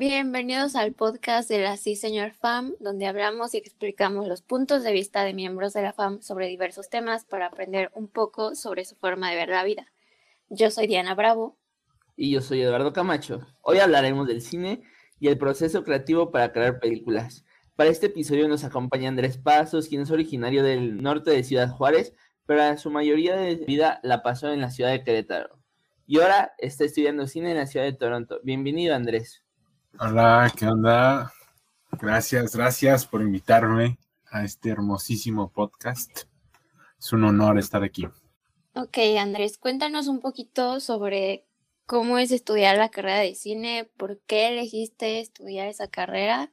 Bienvenidos al podcast de la Sí Señor FAM, donde hablamos y explicamos los puntos de vista de miembros de la FAM sobre diversos temas para aprender un poco sobre su forma de ver la vida. Yo soy Diana Bravo. Y yo soy Eduardo Camacho. Hoy hablaremos del cine y el proceso creativo para crear películas. Para este episodio nos acompaña Andrés Pasos, quien es originario del norte de Ciudad Juárez, pero su mayoría de vida la pasó en la ciudad de Querétaro. Y ahora está estudiando cine en la ciudad de Toronto. Bienvenido, Andrés. Hola, ¿qué onda? Gracias, gracias por invitarme a este hermosísimo podcast. Es un honor estar aquí. Ok, Andrés, cuéntanos un poquito sobre cómo es estudiar la carrera de cine, por qué elegiste estudiar esa carrera.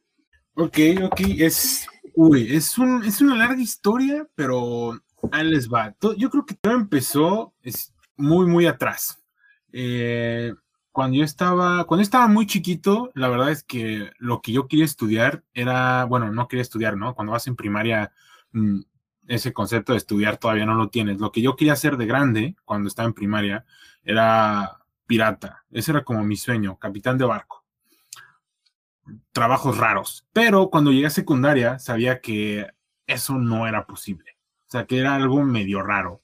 Ok, ok, es, uy, es, un, es una larga historia, pero ahí les va. Yo creo que todo empezó es muy, muy atrás. Eh, cuando yo estaba, cuando estaba muy chiquito, la verdad es que lo que yo quería estudiar era, bueno, no quería estudiar, ¿no? Cuando vas en primaria, mm, ese concepto de estudiar todavía no lo tienes. Lo que yo quería hacer de grande, cuando estaba en primaria, era pirata. Ese era como mi sueño, capitán de barco. Trabajos raros. Pero cuando llegué a secundaria, sabía que eso no era posible. O sea, que era algo medio raro.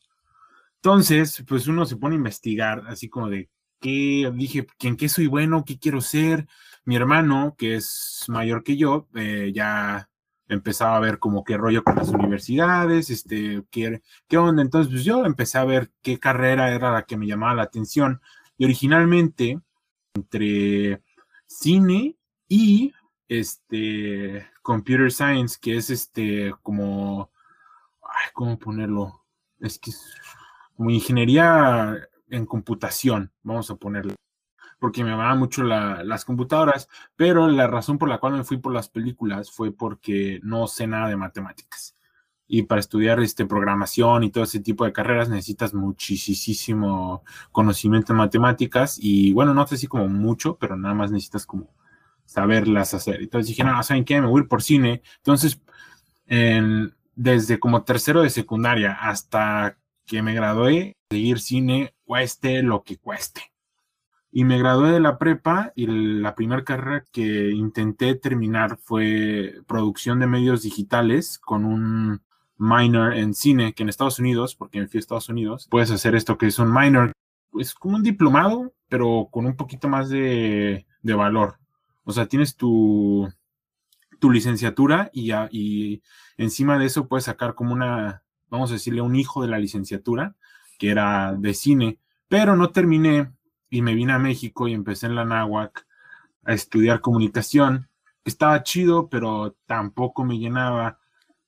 Entonces, pues uno se pone a investigar, así como de qué, dije, ¿en qué soy bueno? ¿Qué quiero ser? Mi hermano, que es mayor que yo, eh, ya empezaba a ver como qué rollo con las universidades, este, qué, qué onda. Entonces, pues yo empecé a ver qué carrera era la que me llamaba la atención. Y originalmente, entre cine y este computer science, que es este como, ¿cómo ponerlo? Es que es como ingeniería en computación, vamos a ponerlo, porque me amaban mucho las computadoras, pero la razón por la cual me fui por las películas fue porque no sé nada de matemáticas. Y para estudiar este, programación y todo ese tipo de carreras necesitas muchísimo conocimiento en matemáticas y bueno, no sé si como mucho, pero nada más necesitas como saberlas hacer. Entonces dije, no, ¿saben qué? Me voy a ir por cine. Entonces, desde como tercero de secundaria hasta que me gradué, seguir cine cueste lo que cueste. Y me gradué de la prepa y la primera carrera que intenté terminar fue producción de medios digitales con un minor en cine, que en Estados Unidos, porque me fui a Estados Unidos, puedes hacer esto que es un minor, es como un diplomado, pero con un poquito más de, valor. O sea, tienes tu, tu licenciatura y, y encima de eso puedes sacar como una, vamos a decirle, un hijo de la licenciatura, que era de cine, pero no terminé y me vine a México y empecé en la náhuac a estudiar comunicación. Estaba chido, pero tampoco me llenaba.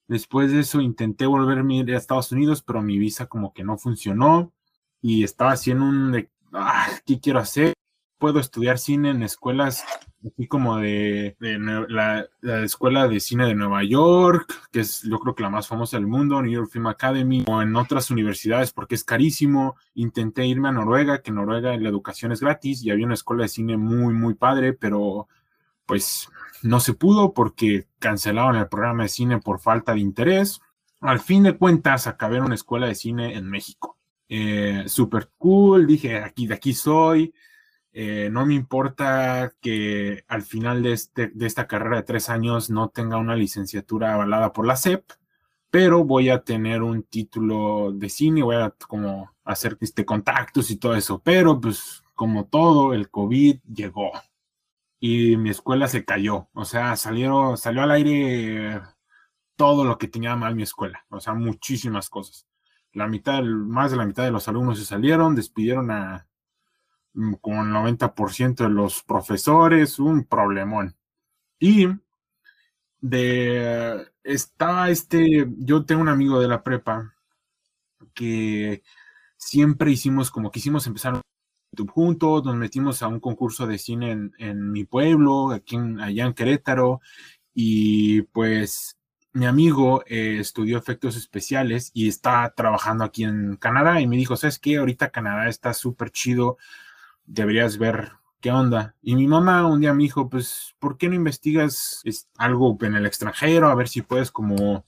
Después de eso intenté volverme a Estados Unidos, pero mi visa como que no funcionó y estaba haciendo un ah, ¿qué quiero hacer? Puedo estudiar cine en escuelas así como de, la, Escuela de Cine de Nueva York, que es yo creo que la más famosa del mundo, New York Film Academy, o en otras universidades porque es carísimo. Intenté irme a Noruega, que en Noruega la educación es gratis y había una escuela de cine muy, muy padre, pero pues no se pudo porque cancelaron el programa de cine por falta de interés. Al fin de cuentas, acabé en una escuela de cine en México. Eh, super cool, dije, aquí de aquí soy eh, no me importa que al final de, este, de esta carrera de tres años no tenga una licenciatura avalada por la SEP, pero voy a tener un título de cine, voy a como hacer este, contactos y todo eso. Pero pues como todo, el COVID llegó y mi escuela se cayó. O sea, salieron, salió al aire todo lo que tenía mal mi escuela. O sea, muchísimas cosas. La mitad, más de la mitad de los alumnos se salieron, despidieron a Mm, con el 90% de los profesores, un problemón. Y de estaba este, yo tengo un amigo de la prepa que siempre hicimos como quisimos empezar juntos, nos metimos a un concurso de cine en, mi pueblo, aquí en, allá en Querétaro, y pues mi amigo eh, estudió efectos especiales y está trabajando aquí en Canadá y me dijo, ¿sabes qué? Ahorita Canadá está súper chido deberías ver qué onda. Y mi mamá un día me dijo, pues, ¿por qué no investigas algo en el extranjero? A ver si puedes como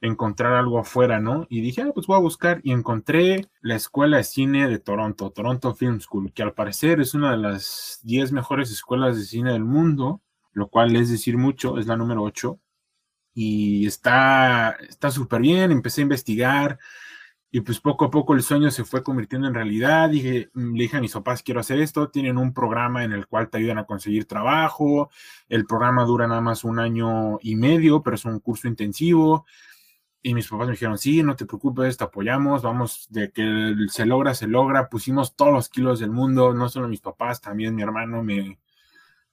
encontrar algo afuera, ¿no? Y dije, ah, pues voy a buscar y encontré la Escuela de Cine de Toronto, Toronto Film School, que al parecer es una de las 10 mejores escuelas de cine del mundo, lo cual es decir mucho, es la número 8. Y está súper bien, empecé a investigar, y pues poco a poco el sueño se fue convirtiendo en realidad. Dije, mm, le dije a mis papás, quiero hacer esto. Tienen un programa en el cual te ayudan a conseguir trabajo. El programa dura nada más un año y medio, pero es un curso intensivo. Y mis papás me dijeron, sí, no te preocupes, te apoyamos, vamos, de que se logra, se logra. Pusimos todos los kilos del mundo, no solo mis papás, también mi hermano me,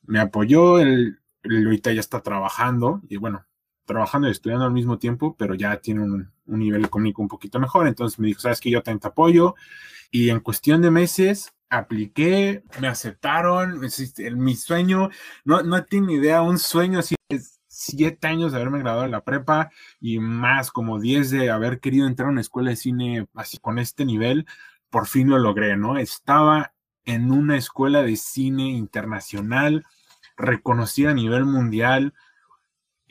me apoyó. Él, él ahorita ya está trabajando y bueno, trabajando y estudiando al mismo tiempo, pero ya tiene un, nivel económico un poquito mejor. Entonces me dijo, sabes que yo te apoyo. Y en cuestión de meses apliqué, me aceptaron. mi sueño, no, no tengo idea, un sueño así siete años de haberme graduado de la prepa y más como diez de haber querido entrar a una escuela de cine así con este nivel, por fin lo logré, ¿no? Estaba en una escuela de cine internacional, reconocida a nivel mundial,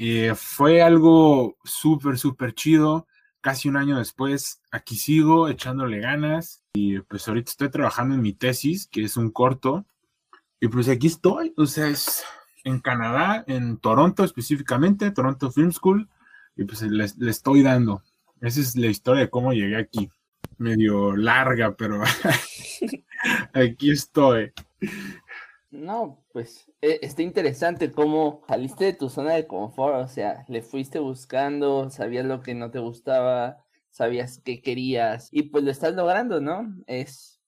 eh, fue algo súper, súper chido. Casi un año después, aquí sigo echándole ganas y pues ahorita estoy trabajando en mi tesis, que es un corto. Y pues aquí estoy, o sea, es en Canadá, en Toronto específicamente, Toronto Film School, y pues le, le estoy dando. Esa es la historia de cómo llegué aquí. Medio larga, pero aquí estoy. No, pues e, está interesante cómo saliste de tu zona de confort, o sea, le fuiste buscando, sabías lo que no te gustaba, sabías qué querías y pues lo estás logrando, ¿no? Es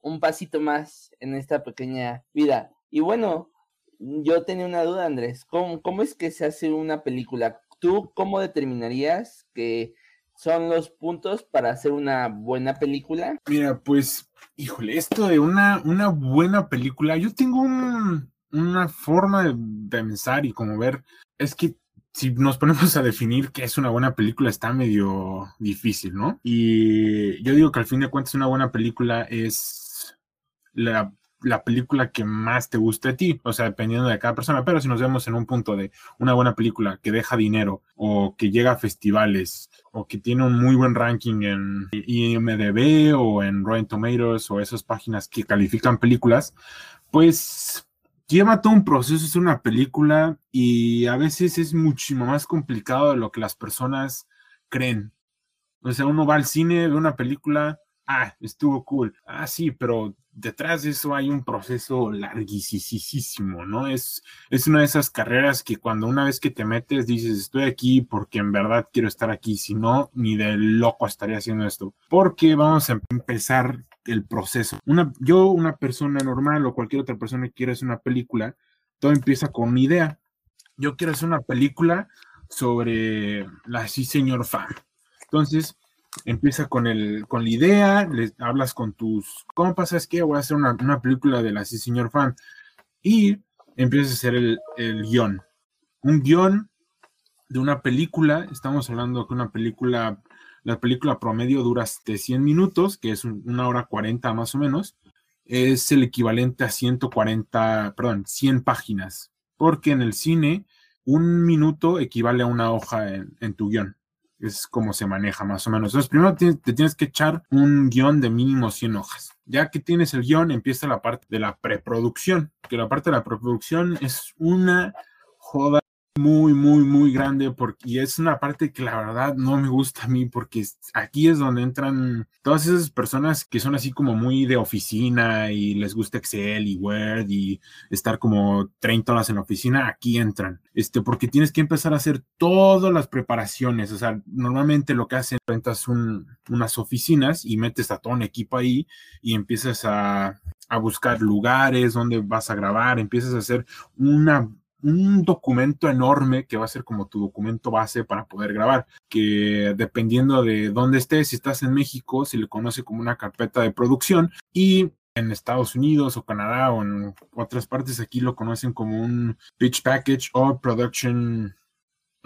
un pasito más en esta pequeña vida. Y bueno, yo tenía una duda, Andrés, ¿cómo, cómo es que se hace una película? ¿Tú cómo determinarías que son los puntos para hacer una buena película? Mira, pues híjole, esto de una, una buena película, yo tengo una forma de pensar y como ver, es que si nos ponemos a definir qué es una buena película, está medio difícil, ¿no? Y yo digo que al fin de cuentas una buena película es la la película que más te guste a ti, o sea, dependiendo de cada persona, pero si nos vemos en un punto de una buena película que deja dinero o que llega a festivales o que tiene un muy buen ranking en IMDB o en Rotten Tomatoes o esas páginas que califican películas, pues lleva todo un proceso es una película y a veces es muchísimo más complicado de lo que las personas creen. O sea, uno va al cine, ve una película, ah, estuvo cool. Ah, sí, pero detrás de eso hay un proceso larguísimo, ¿no? Es, es una de esas carreras que cuando una vez que te metes dices, estoy aquí porque en verdad quiero estar aquí, si no, ni de loco estaría haciendo esto. Porque vamos a empezar el proceso. Una, yo, una persona normal o cualquier otra persona que quiera hacer una película, todo empieza con una idea. Yo quiero hacer una película sobre la sí señor fan. Entonces, empieza con, el, con la idea, les hablas con tus compas, es que voy a hacer una, película de la sí señor fan. Y empiezas a hacer el, el guion. Un guion de una película, estamos hablando de una película, la película promedio dura de 100 minutos, que es una hora 40 más o menos, es el equivalente a 140, perdón, 100 páginas, porque en el cine un minuto equivale a una hoja en tu guion es como se maneja más o menos. Entonces, primero te, tienes que echar un guion de mínimo 100 hojas. Ya que tienes el guion, empieza la parte de la preproducción, que la parte de la preproducción es una joda muy, muy, muy grande porque, y es una parte que la verdad no me gusta a mí porque aquí es donde entran todas esas personas que son así como muy de oficina y les gusta Excel y Word y estar como 30 horas en la oficina, aquí entran, este, porque tienes que empezar a hacer todas las preparaciones, o sea, normalmente lo que hacen, rentas unas oficinas y metes a todo un equipo ahí y empiezas a, a buscar lugares donde vas a grabar, empiezas a hacer una un documento enorme que va a ser como tu documento base para poder grabar, que dependiendo de dónde estés, si estás en México, se le conoce como una carpeta de producción y en Estados Unidos o Canadá o en otras partes aquí lo conocen como un pitch package o production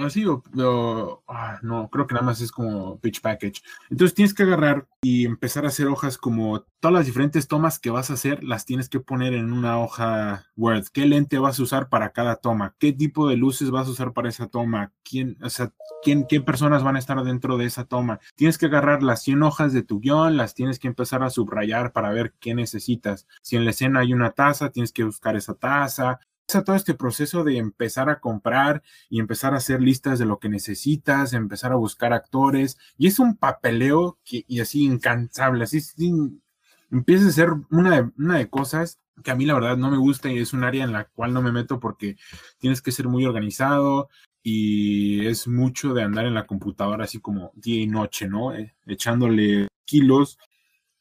Así, o, o- ah, no, creo que nada más es como pitch package. Entonces tienes que agarrar y empezar a hacer hojas como todas las diferentes tomas que vas a hacer, las tienes que poner en una hoja Word. ¿Qué lente vas a usar para cada toma? ¿Qué tipo de luces vas a usar para esa toma? ¿Quién, o sea, quién, qué personas van a estar dentro de esa toma? Tienes que agarrar las 100 hojas de tu guion, las tienes que empezar a subrayar para ver qué necesitas. Si en la escena hay una taza, tienes que buscar esa taza. Todo este proceso de empezar a comprar y empezar a hacer listas de lo que necesitas, empezar a buscar actores, y es un papeleo que, y así incansable, así, así empieza a ser una de, una de cosas que a mí la verdad no me gusta y es un área en la cual no me meto porque tienes que ser muy organizado y es mucho de andar en la computadora así como día y noche, ¿no? Eh, echándole kilos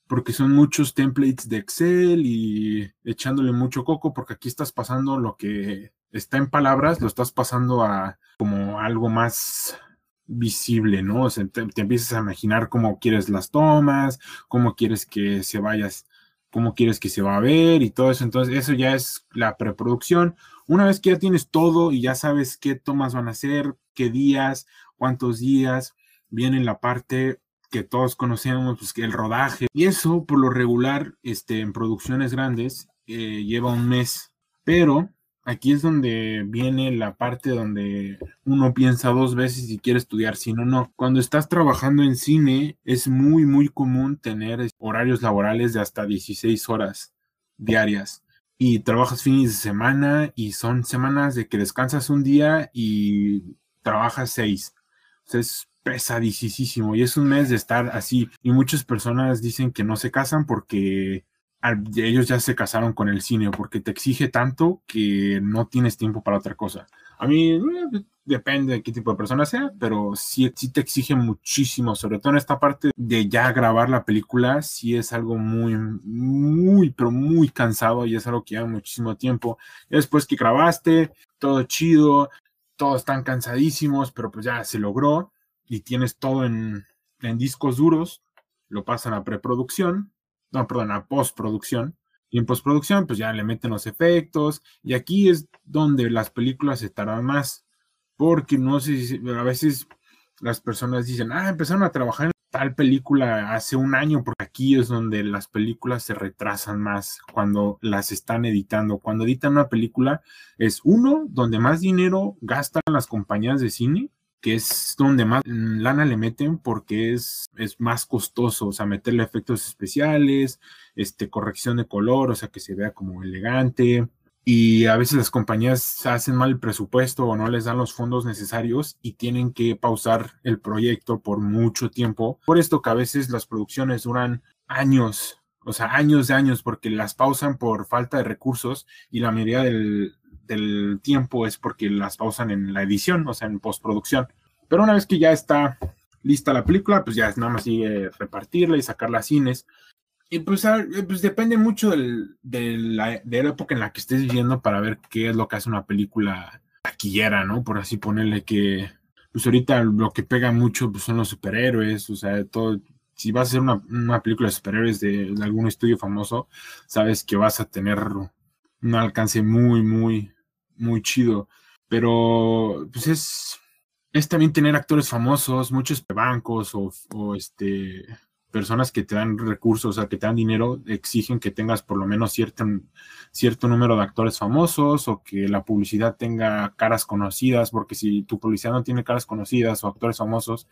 porque son muchos templates de Excel y echándole mucho coco porque aquí estás pasando lo que está en palabras, lo estás pasando a como algo más visible, ¿no? O sea, te, te empiezas a imaginar cómo quieres las tomas, cómo quieres que se vayas, cómo quieres que se va a ver y todo eso. Entonces, eso ya es la preproducción. Una vez que ya tienes todo y ya sabes qué tomas van a ser, qué días, cuántos días, viene la parte que todos conocemos, pues que el rodaje. Y eso, por lo regular, este, en producciones grandes, eh, lleva un mes. Pero aquí es donde viene la parte donde uno piensa dos veces si quiere estudiar cine o no. Cuando estás trabajando en cine, es muy, muy común tener horarios laborales de hasta 16 horas diarias. Y trabajas fines de semana y son semanas de que descansas un día y trabajas seis. O sea, es pesadísimo y es un mes de estar así. Y muchas personas dicen que no se casan porque ellos ya se casaron con el cine, porque te exige tanto que no tienes tiempo para otra cosa. A mí eh, depende de qué tipo de persona sea, pero sí, sí te exige muchísimo, sobre todo en esta parte de ya grabar la película, sí es algo muy, muy, pero muy cansado y es algo que lleva muchísimo tiempo. Y después que grabaste, todo chido, todos están cansadísimos, pero pues ya se logró y tienes todo en, en discos duros, lo pasan a preproducción, no, perdón, a postproducción. Y en postproducción, pues ya le meten los efectos. Y aquí es donde las películas se tardan más. Porque no sé si a veces las personas dicen, ah, empezaron a trabajar en tal película hace un año, porque aquí es donde las películas se retrasan más cuando las están editando. Cuando editan una película, es uno, donde más dinero gastan las compañías de cine que es donde más lana le meten porque es, es más costoso, o sea, meterle efectos especiales, este, corrección de color, o sea, que se vea como elegante. Y a veces las compañías hacen mal el presupuesto o no les dan los fondos necesarios y tienen que pausar el proyecto por mucho tiempo. Por esto que a veces las producciones duran años, o sea, años de años, porque las pausan por falta de recursos y la mayoría del, del tiempo es porque las pausan en la edición, o sea, en postproducción. Pero una vez que ya está lista la película, pues ya es nada más sigue repartirla y sacarla a cines. Y pues, a- pues depende mucho del- de, la, de la época en la que estés viviendo para ver qué es lo que hace una película taquillera, ¿no? Por así ponerle que, pues ahorita lo que pega mucho pues, son los superhéroes, o sea, todo. Si vas a hacer una, una película de superhéroes de, de algún estudio famoso, sabes que vas a tener un alcance muy, muy, muy chido. Pero, pues es, es también tener actores famosos, muchos bancos o, este, personas que te dan recursos, o sea, que te dan dinero, exigen que tengas por lo menos cierto, cierto número de actores famosos o que la publicidad tenga caras conocidas, porque si tu publicidad no tiene caras conocidas o actores famosos,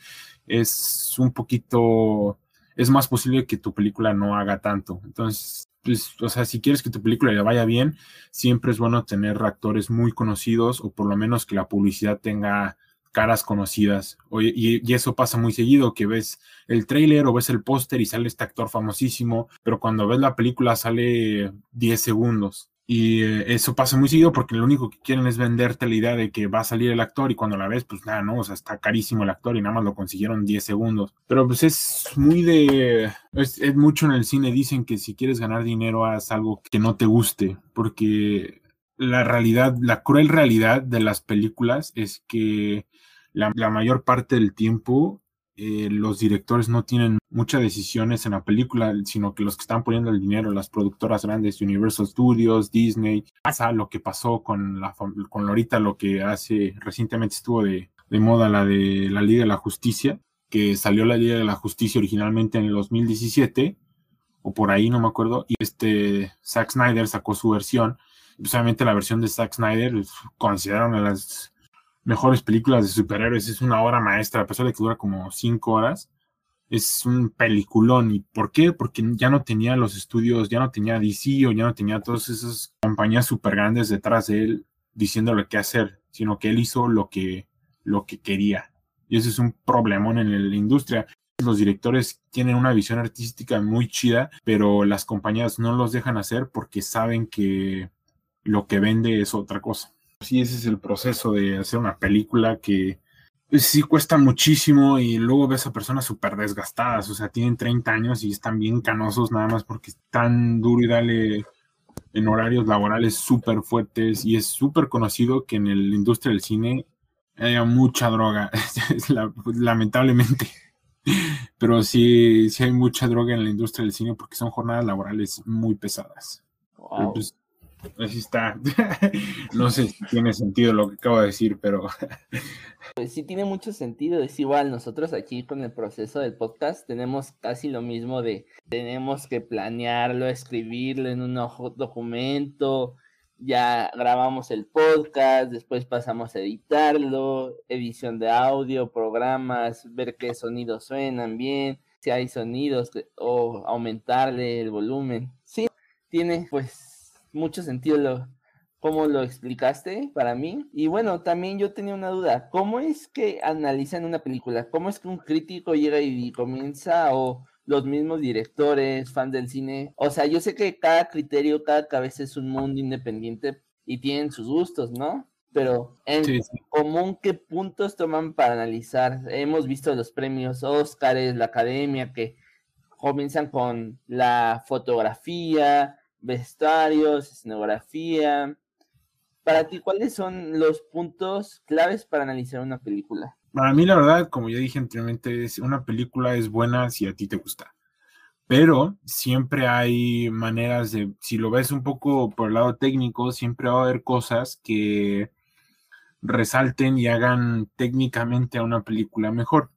es un poquito, es más posible que tu película no haga tanto. Entonces, pues, o sea, si quieres que tu película le vaya bien, siempre es bueno tener actores muy conocidos o por lo menos que la publicidad tenga caras conocidas. Y, y eso pasa muy seguido, que ves el tráiler o ves el póster y sale este actor famosísimo, pero cuando ves la película sale 10 segundos. Y eh, eso pasa muy seguido porque lo único que quieren es venderte la idea de que va a salir el actor y cuando la ves, pues nada, no, o sea, está carísimo el actor y nada más lo consiguieron 10 segundos. Pero pues es muy de... Es, es mucho en el cine, dicen que si quieres ganar dinero haz algo que no te guste, porque la realidad, la cruel realidad de las películas es que la, la mayor parte del tiempo eh, los directores no tienen muchas decisiones en la película, sino que los que están poniendo el dinero, las productoras grandes, Universal Studios, Disney, pasa lo que pasó con la con ahorita lo que hace recientemente estuvo de de moda la de la Liga de la Justicia, que salió la Liga de la Justicia originalmente en el 2017, o por ahí, no me acuerdo, y este Zack Snyder sacó su versión. Precisamente la versión de Zack Snyder consideraron a las mejores películas de superhéroes. Es una obra maestra, a pesar de que dura como cinco horas. Es un peliculón. ¿Y por qué? Porque ya no tenía los estudios, ya no tenía DC o ya no tenía todas esas compañías super grandes detrás de él diciéndole qué hacer, sino que él hizo lo que, lo que quería. Y ese es un problemón en la industria. Los directores tienen una visión artística muy chida, pero las compañías no los dejan hacer porque saben que lo que vende es otra cosa. Sí, ese es el proceso de hacer una película que pues, sí cuesta muchísimo y luego ves a personas súper desgastadas, o sea, tienen 30 años y están bien canosos nada más porque están duro y dale en horarios laborales súper fuertes y es súper conocido que en la industria del cine haya mucha droga, lamentablemente. Pero sí, sí hay mucha droga en la industria del cine porque son jornadas laborales muy pesadas. Pues, así está. no sé si tiene sentido lo que acabo de decir, pero... pues sí tiene mucho sentido. Es igual, nosotros aquí con el proceso del podcast tenemos casi lo mismo de tenemos que planearlo, escribirlo en un documento, ya grabamos el podcast, después pasamos a editarlo, edición de audio, programas, ver qué sonidos suenan bien, si hay sonidos o aumentarle el volumen. Sí, tiene pues mucho sentido lo, como lo explicaste para mí. Y bueno, también yo tenía una duda, ¿cómo es que analizan una película? ¿Cómo es que un crítico llega y comienza o los mismos directores, fans del cine. O sea, yo sé que cada criterio, cada cabeza es un mundo independiente y tienen sus gustos, ¿no? Pero en común, ¿qué puntos toman para analizar? Hemos visto los premios Óscares, la academia, que comienzan con la fotografía, vestuarios, escenografía. Para ti, ¿cuáles son los puntos claves para analizar una película? Para mí, la verdad, como ya dije anteriormente, es, una película es buena si a ti te gusta. Pero siempre hay maneras de, si lo ves un poco por el lado técnico, siempre va a haber cosas que resalten y hagan técnicamente a una película mejor.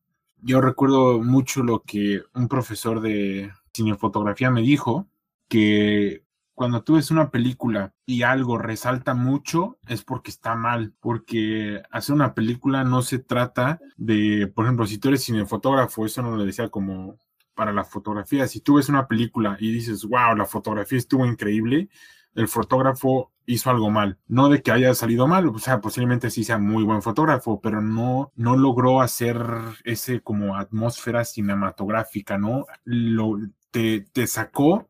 Yo recuerdo mucho lo que un profesor de cinefotografía me dijo, que cuando tú ves una película y algo resalta mucho, es porque está mal, porque hacer una película no se trata de, por ejemplo, si tú eres cinefotógrafo, eso no lo decía como para la fotografía, si tú ves una película y dices, wow, la fotografía estuvo increíble, el fotógrafo hizo algo mal. No de que haya salido mal, o sea, posiblemente sí sea muy buen fotógrafo, pero no, no logró hacer ese como atmósfera cinematográfica, ¿no? Te, te sacó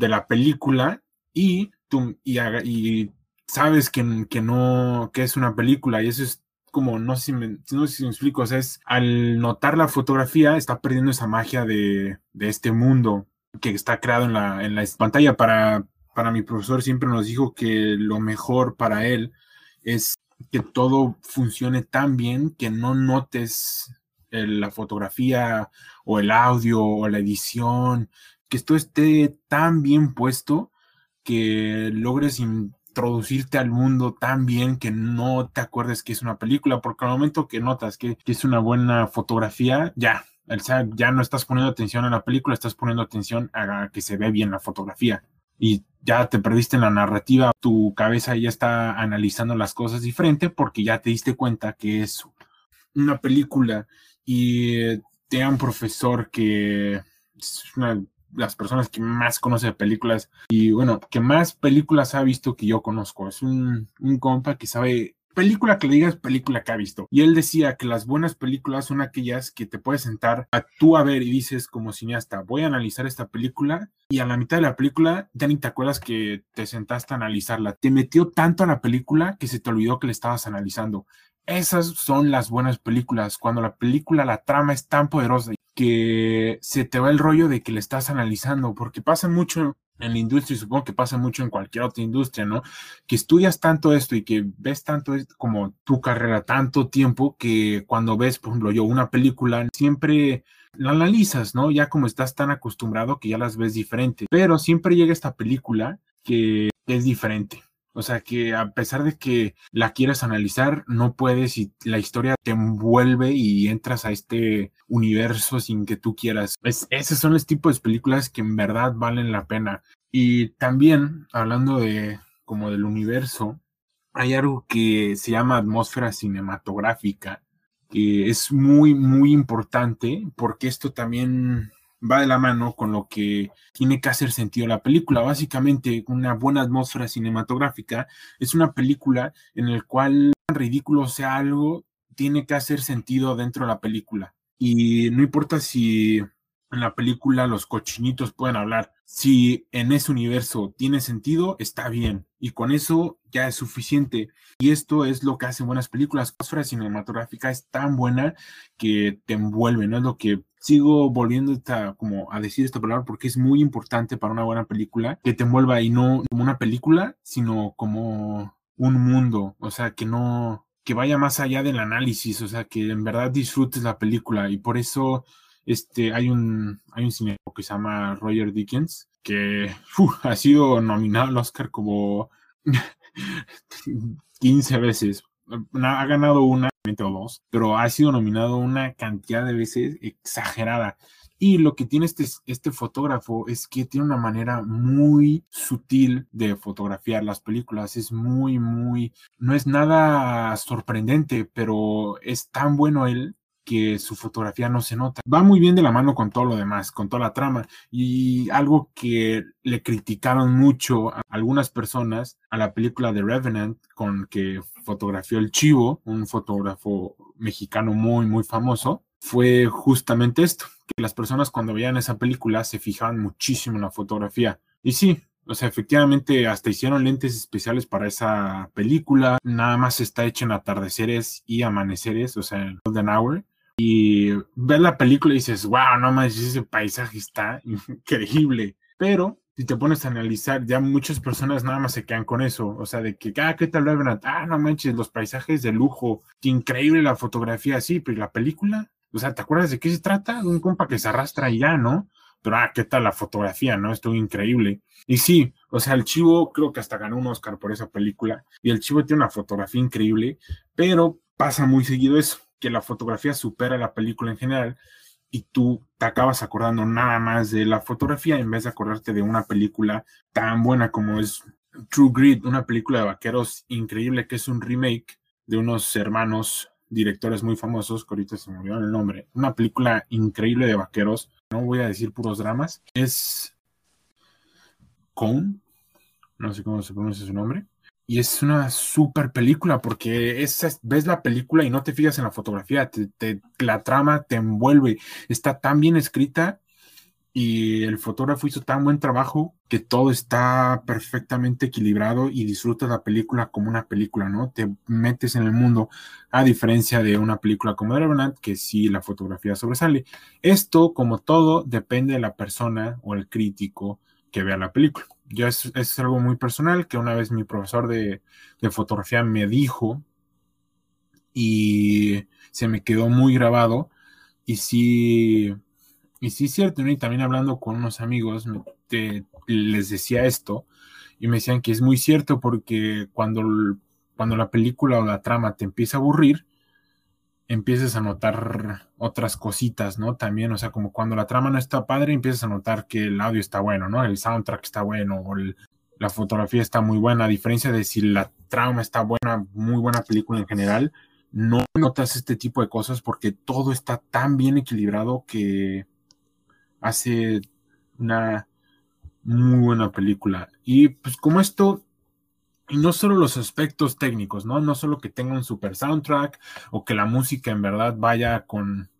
de la película y, tú, y, y sabes que, que, no, que es una película y eso es como, no sé si me, no si me explico, es al notar la fotografía está perdiendo esa magia de, de este mundo que está creado en la, en la pantalla. Para, para mi profesor siempre nos dijo que lo mejor para él es que todo funcione tan bien que no notes la fotografía o el audio o la edición que esto esté tan bien puesto que logres introducirte al mundo tan bien que no te acuerdes que es una película, porque al momento que notas que, es una buena fotografía, ya, ya no estás poniendo atención a la película, estás poniendo atención a que se ve bien la fotografía. Y ya te perdiste en la narrativa, tu cabeza ya está analizando las cosas diferente porque ya te diste cuenta que es una película y te un profesor que es una las personas que más conoce películas y bueno, que más películas ha visto que yo conozco. Es un, un compa que sabe película que le digas película que ha visto. Y él decía que las buenas películas son aquellas que te puedes sentar a tú a ver y dices como cineasta, voy a analizar esta película y a la mitad de la película ya ni te acuerdas que te sentaste a analizarla. Te metió tanto a la película que se te olvidó que le estabas analizando. Esas son las buenas películas, cuando la película, la trama es tan poderosa que se te va el rollo de que le estás analizando, porque pasa mucho en la industria y supongo que pasa mucho en cualquier otra industria, ¿no? Que estudias tanto esto y que ves tanto como tu carrera tanto tiempo que cuando ves, por ejemplo, yo una película, siempre la analizas, ¿no? Ya como estás tan acostumbrado que ya las ves diferente, pero siempre llega esta película que es diferente O sea que a pesar de que la quieras analizar, no puedes y la historia te envuelve y entras a este universo sin que tú quieras. Es, esos son los tipos de películas que en verdad valen la pena. Y también, hablando de como del universo, hay algo que se llama atmósfera cinematográfica, que es muy, muy importante porque esto también va de la mano con lo que tiene que hacer sentido la película. Básicamente, una buena atmósfera cinematográfica es una película en la cual ridículo sea algo, tiene que hacer sentido dentro de la película. Y no importa si en la película los cochinitos pueden hablar, si en ese universo tiene sentido, está bien. Y con eso ya es suficiente. Y esto es lo que hacen buenas películas. La atmósfera cinematográfica es tan buena que te envuelve, ¿no? Es lo que sigo volviendo como a decir esta palabra porque es muy importante para una buena película que te envuelva y no como una película, sino como un mundo, o sea, que no, que vaya más allá del análisis, o sea, que en verdad disfrutes la película y por eso este, hay un, hay un cine que se llama Roger Dickens que ha sido nominado al Oscar como 15 veces. Ha ganado una o dos, pero ha sido nominado una cantidad de veces exagerada. Y lo que tiene este, este fotógrafo es que tiene una manera muy sutil de fotografiar las películas. Es muy, muy, no es nada sorprendente, pero es tan bueno él que su fotografía no se nota. Va muy bien de la mano con todo lo demás, con toda la trama. Y algo que le criticaron mucho a algunas personas a la película de Revenant, con que fotografió el Chivo, un fotógrafo mexicano muy, muy famoso, fue justamente esto, que las personas cuando veían esa película se fijaban muchísimo en la fotografía. Y sí, o sea, efectivamente, hasta hicieron lentes especiales para esa película. Nada más está hecho en atardeceres y amaneceres, o sea, en Golden Hour. Y ves la película y dices, wow, no más, ese paisaje está increíble. Pero si te pones a analizar, ya muchas personas nada más se quedan con eso. O sea, de que, ah, ¿qué tal Revenant? Ah, no manches, los paisajes de lujo. Qué increíble la fotografía, sí, pero la película? O sea, ¿te acuerdas de qué se trata? Un compa que se arrastra y ya, ¿no? Pero, ah, ¿qué tal la fotografía, no? Estuvo increíble. Y sí, o sea, el Chivo creo que hasta ganó un Oscar por esa película. Y el Chivo tiene una fotografía increíble, pero pasa muy seguido eso, que la fotografía supera la película en general y tú te acabas acordando nada más de la fotografía en vez de acordarte de una película tan buena como es True Grit, una película de vaqueros increíble que es un remake de unos hermanos directores muy famosos, que ahorita se me olvidó el nombre, una película increíble de vaqueros, no voy a decir puros dramas, es Cone, no sé cómo se pronuncia su nombre, y es una super película porque es, ves la película y no te fijas en la fotografía, te, la trama te envuelve, está tan bien escrita y el fotógrafo hizo tan buen trabajo que todo está perfectamente equilibrado y disfrutas la película como una película, ¿no? Te metes en el mundo, a diferencia de una película como The que sí la fotografía sobresale. Esto, como todo, depende de la persona o el crítico que vea la película yo es, algo muy personal que una vez mi profesor de, fotografía me dijo y se me quedó muy grabado y sí, y sí es cierto, y también hablando con unos amigos les decía esto y me decían que es muy cierto porque cuando, cuando la película o la trama te empieza a aburrir, empieces a notar otras cositas, ¿no? También, o sea, como cuando la trama no está padre, empiezas a notar que el audio está bueno, ¿no? El soundtrack está bueno, o la fotografía está muy buena, a diferencia de si la trama está buena, muy buena película en general, no notas este tipo de cosas porque todo está tan bien equilibrado que hace una muy buena película. Y pues como esto y no solo los aspectos técnicos, ¿no? No solo que tenga un super soundtrack o que la música en verdad vaya con,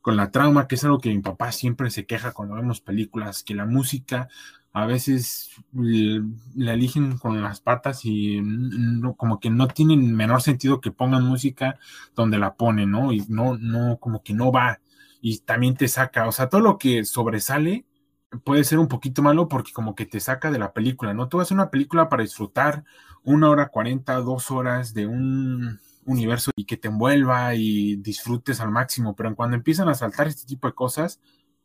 con la trauma, que es algo que mi papá siempre se queja cuando vemos películas, que la música a veces la eligen con las patas y no, como que no tienen menor sentido que pongan música donde la ponen, ¿no? Y no, no, como que no va. Y también te saca, o sea, todo lo que sobresale puede ser un poquito malo porque como que te saca de la película, ¿no? Tú vas a una película para disfrutar una hora cuarenta, dos horas de un universo y que te envuelva y disfrutes al máximo, pero cuando empiezan a saltar este tipo de cosas,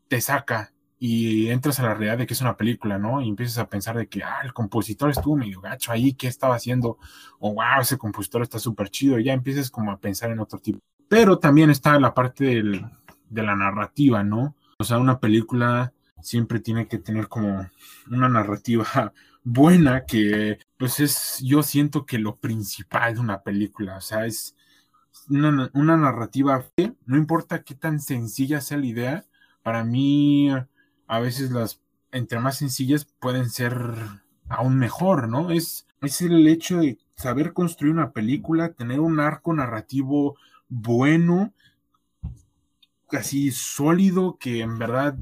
te saca y entras a la realidad de que es una película, ¿no? Y empiezas a pensar de que, ah, el compositor estuvo medio gacho ahí, ¿qué estaba haciendo? O, wow, ese compositor está súper chido, y ya empiezas como a pensar en otro tipo. Pero también está la parte del, de la narrativa, ¿no? O sea, una película siempre tiene que tener como una narrativa buena que, pues es, yo siento que lo principal de una película, o sea, es una, una narrativa, no importa qué tan sencilla sea la idea, para mí a veces las, entre más sencillas, pueden ser aún mejor, ¿no? Es, es el hecho de saber construir una película, tener un arco narrativo bueno, así sólido, que en verdad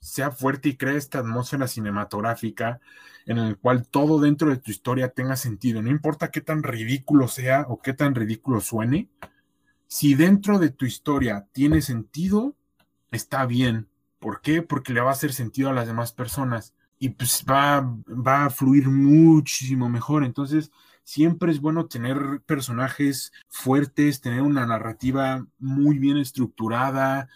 sea fuerte y cree esta atmósfera cinematográfica en el cual todo dentro de tu historia tenga sentido. No importa qué tan ridículo sea o qué tan ridículo suene, si dentro de tu historia tiene sentido, está bien. ¿Por qué? Porque le va a hacer sentido a las demás personas y pues va, va a fluir muchísimo mejor. Entonces, siempre es bueno tener personajes fuertes, tener una narrativa muy bien estructurada,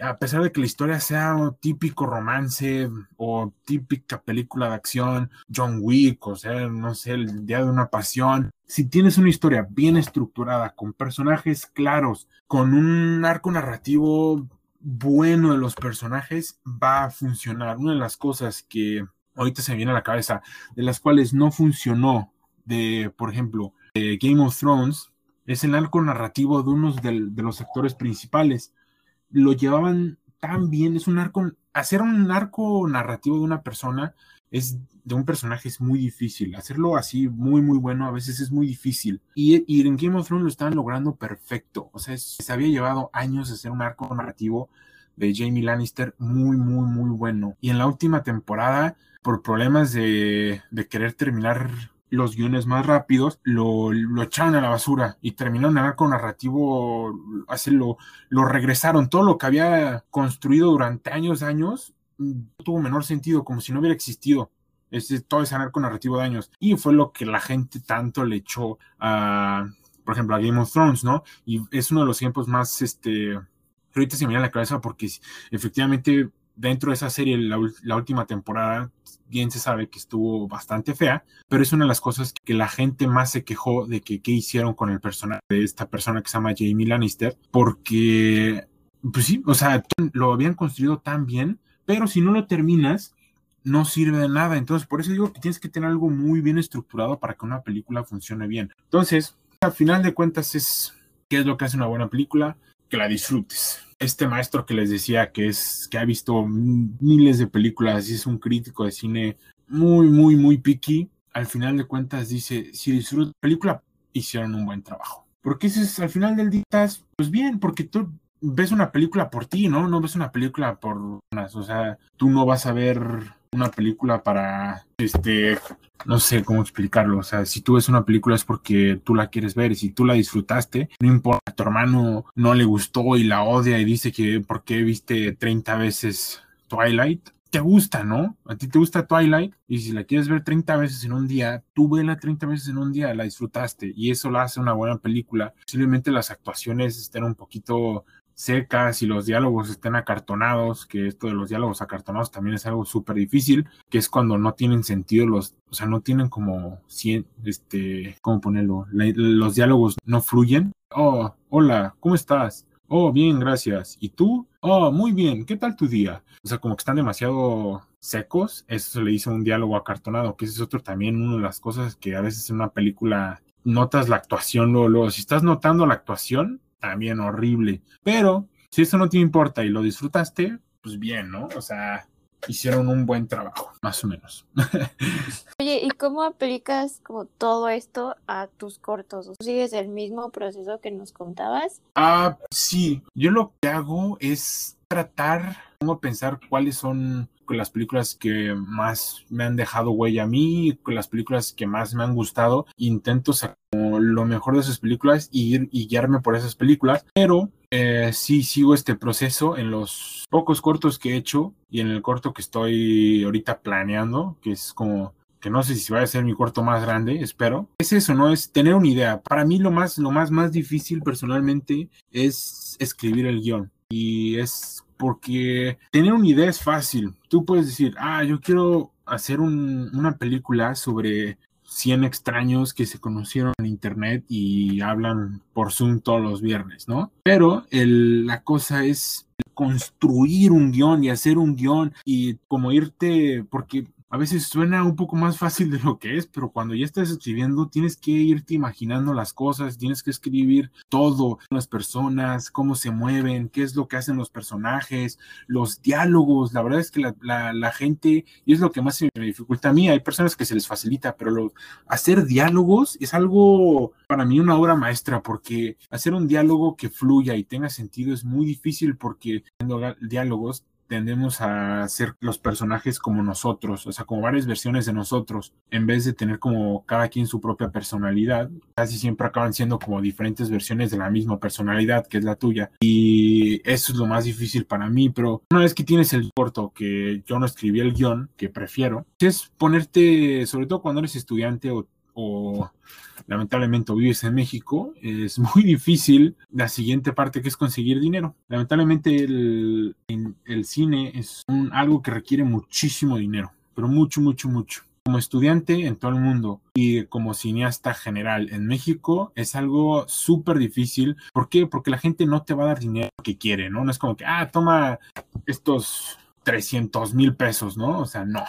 a pesar de que la historia sea un típico romance o típica película de acción, John Wick, o sea, no sé, el día de una pasión, si tienes una historia bien estructurada, con personajes claros, con un arco narrativo bueno de los personajes va a funcionar. Una de las cosas que ahorita se me viene a la cabeza, de las cuales no funcionó, de, por ejemplo, Game of Thrones, es el arco narrativo de unos de, los actores principales. Lo llevaban tan bien, es un arco, hacer un arco narrativo de una persona es de un personaje es muy difícil. Hacerlo así muy, muy bueno a veces es muy difícil. Y, y en Game of Thrones lo estaban logrando perfecto. O sea, se había llevado años hacer un arco narrativo de Jamie Lannister muy, muy, muy bueno. Y en la última temporada, por problemas de, de querer terminar los guiones más rápidos, lo, lo echaron a la basura y terminaron el arco narrativo, así lo, lo regresaron. Todo lo que había construido durante años, años, tuvo menor sentido, como si no hubiera existido ese, todo ese arco narrativo de años. Y fue lo que la gente tanto le echó a, por ejemplo, a Game of Thrones, ¿no? Y es uno de los tiempos más, este, ahorita se me viene a la cabeza porque efectivamente dentro de esa serie, la, la, última temporada, bien se sabe que estuvo bastante fea, pero es una de las cosas que la gente más se quejó de que qué hicieron con el personaje de esta persona que se llama Jamie Lannister, porque, pues sí, o sea, lo habían construido tan bien pero si no lo terminas, no sirve de nada. Entonces, por eso digo que tienes que tener algo muy bien estructurado para que una película funcione bien. Entonces, al final de cuentas es qué es lo que hace una buena película, que la disfrutes. Este maestro que les decía que es que ha visto miles de películas y es un crítico de cine muy muy muy picky, al final de cuentas dice, si disfrutas la película, hicieron un buen trabajo. Porque ese es al final del día, pues bien, porque tú ves una película por ti, ¿no? No ves una película por o sea, tú no vas a ver una película para, este, no sé cómo explicarlo, o sea, si tú ves una película es porque tú la quieres ver y si tú la disfrutaste, no importa, tu hermano no le gustó y la odia y dice que porque viste 30 veces Twilight, te gusta, ¿no? A ti te gusta Twilight y si la quieres ver 30 veces en un día, tú vela 30 veces en un día, la disfrutaste y eso la hace una buena película. Posiblemente las actuaciones estén un poquito secas y los diálogos estén acartonados, que esto de los diálogos acartonados también es algo súper difícil, que es cuando no tienen sentido los, o sea, no tienen como, este, ¿cómo ponerlo? los diálogos no fluyen. Oh, hola, ¿cómo estás? Oh, bien, gracias. ¿Y tú? Oh, muy bien. ¿Qué tal tu día? O sea, como que están demasiado secos. Eso se le dice un diálogo acartonado, que ese es otro también una de las cosas que a veces en una película notas la actuación luego, luego. Si estás notando la actuación, también horrible. Pero si eso no te importa y lo disfrutaste, pues bien, ¿no? O sea, hicieron un buen trabajo, más o menos. Oye, ¿y cómo aplicas como todo esto a tus cortos? ¿Sigues el mismo proceso que nos contabas? Ah, sí. Yo lo que hago es tratar, como pensar cuáles son las películas que más me han dejado huella a mí, las películas que más me han gustado. Intento sacar lo mejor de esas películas y ir y guiarme por esas películas, pero eh, sí sigo este proceso en los pocos cortos que he hecho y en el corto que estoy ahorita planeando, que es como que no sé si va a ser mi corto más grande, espero. Es eso, ¿no? Es tener una idea. Para mí lo más, lo más, más difícil personalmente es escribir el guion. Y es porque tener una idea es fácil. Tú puedes decir, ah, yo quiero hacer una película sobre 100 extraños que se conocieron en internet y hablan por Zoom todos los viernes, ¿no? Pero la cosa es construir un guion y hacer un guion y como irte, porque a veces suena un poco más fácil de lo que es, pero cuando ya estás escribiendo tienes que irte imaginando las cosas, tienes que escribir todo, las personas, cómo se mueven, qué es lo que hacen los personajes, los diálogos. La verdad es que la, gente, y es lo que más me dificulta a mí, hay personas que se les facilita, pero hacer diálogos es algo para mí una obra maestra, porque hacer un diálogo que fluya y tenga sentido es muy difícil porque haciendo diálogos tendemos a ser los personajes como nosotros, o sea, como varias versiones de nosotros, en vez de tener como cada quien su propia personalidad, casi siempre acaban siendo como diferentes versiones de la misma personalidad que es la tuya. Y eso es lo más difícil para mí, pero una vez que tienes el corto, que yo no escribí el guion, que prefiero, es ponerte, sobre todo cuando eres estudiante o, o lamentablemente vives en México, es muy difícil la siguiente parte que es conseguir dinero. Lamentablemente el, el cine es algo que requiere muchísimo dinero, pero mucho, mucho, mucho. Como estudiante en todo el mundo y como cineasta general en México es algo súper difícil. ¿Por qué? Porque la gente no te va a dar dinero que quiere, ¿no? No es como que, ah, toma estos 300 mil pesos, ¿no? O sea, no.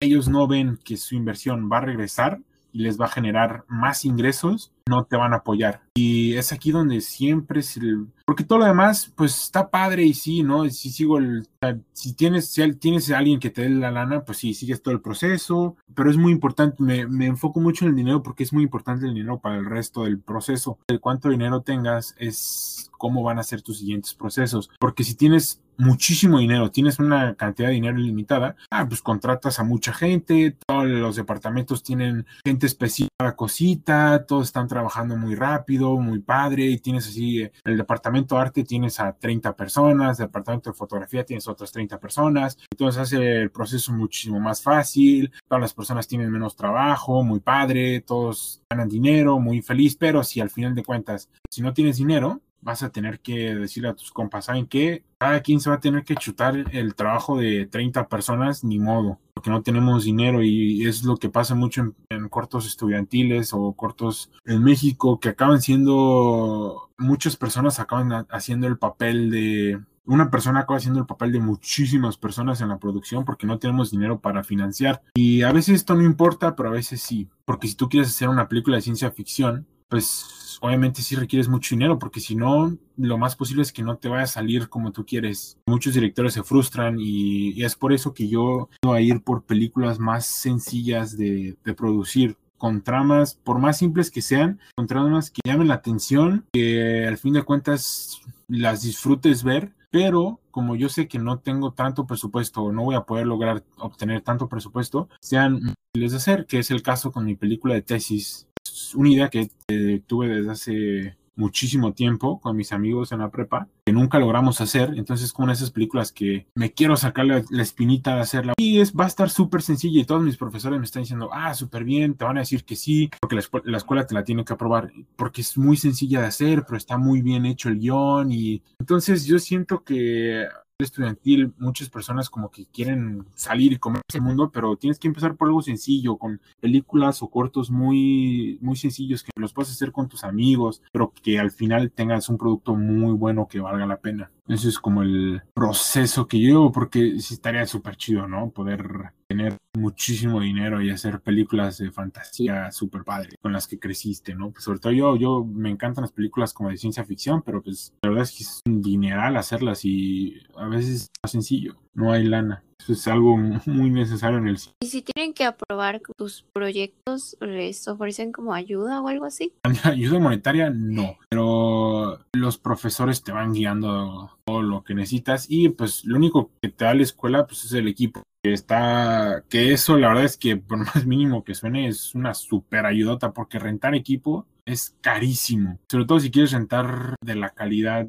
Ellos no ven que su inversión va a regresar y les va a generar más ingresos, no te van a apoyar. Y es aquí donde siempre es el... Porque todo lo demás, pues está padre y sí, ¿no? Si sigo el... Si tienes, si tienes a alguien que te dé la lana, pues sí, sigues todo el proceso, pero es muy importante, me, me enfoco mucho en el dinero porque es muy importante el dinero para el resto del proceso. El cuánto dinero tengas es cómo van a ser tus siguientes procesos. Porque si tienes muchísimo dinero, tienes una cantidad de dinero ilimitada, ah, pues contratas a mucha gente, todos los departamentos tienen gente específica, cosita, todos están trabajando muy rápido, muy padre, y tienes así, el departamento de arte tienes a 30 personas, el departamento de fotografía tienes otras 30 personas, entonces hace el proceso muchísimo más fácil, todas las personas tienen menos trabajo, muy padre, todos ganan dinero, muy feliz, pero si al final de cuentas, si no tienes dinero, vas a tener que decirle a tus compas, ¿saben qué? Cada quien se va a tener que chutar el trabajo de 30 personas, ni modo, porque no tenemos dinero y es lo que pasa mucho en, cortos estudiantiles o cortos en México, que acaban siendo, muchas personas acaban haciendo el papel de, una persona acaba haciendo el papel de muchísimas personas en la producción porque no tenemos dinero para financiar. Y a veces esto no importa, pero a veces sí. Porque si tú quieres hacer una película de ciencia ficción, pues obviamente sí requieres mucho dinero, porque si no, lo más posible es que no te vaya a salir como tú quieres. Muchos directores se frustran y, es por eso que yo voy a ir por películas más sencillas de, producir con tramas, por más simples que sean, con tramas que llamen la atención, que al fin de cuentas las disfrutes ver, pero como yo sé que no tengo tanto presupuesto no voy a poder lograr obtener tanto presupuesto, sean fáciles de hacer, que es el caso con mi película de tesis una idea que eh, tuve desde hace muchísimo tiempo con mis amigos en la prepa, que nunca logramos hacer. Entonces, como en esas películas que me quiero sacar la, espinita de hacerla. Y es, va a estar súper sencilla y todos mis profesores me están diciendo, ah, súper bien, te van a decir que sí, porque la, la, escuela te la tiene que aprobar, porque es muy sencilla de hacer, pero está muy bien hecho el guion. Y entonces yo siento que estudiantil, muchas personas como que quieren salir y comer el mundo, pero tienes que empezar por algo sencillo, con películas o cortos muy, muy sencillos que los puedes hacer con tus amigos, pero que al final tengas un producto muy bueno que valga la pena. Ese es como el proceso que yo, porque sí estaría súper chido, ¿no? Poder tener muchísimo dinero y hacer películas de fantasía súper padre con las que creciste, ¿no? Pues sobre todo yo, yo me encantan las películas como de ciencia ficción, pero pues la verdad es que es un dineral hacerlas y a veces es más sencillo, no hay lana. Eso es algo muy necesario en el cine. ¿Y si tienen que aprobar tus proyectos, les ofrecen como ayuda o algo así? Ayuda monetaria, no, pero los profesores te van guiando todo lo que necesitas y pues lo único que te da la escuela pues es el equipo que está, que eso la verdad es que por más mínimo que suene es una super ayudota porque rentar equipo es carísimo, sobre todo si quieres rentar de la calidad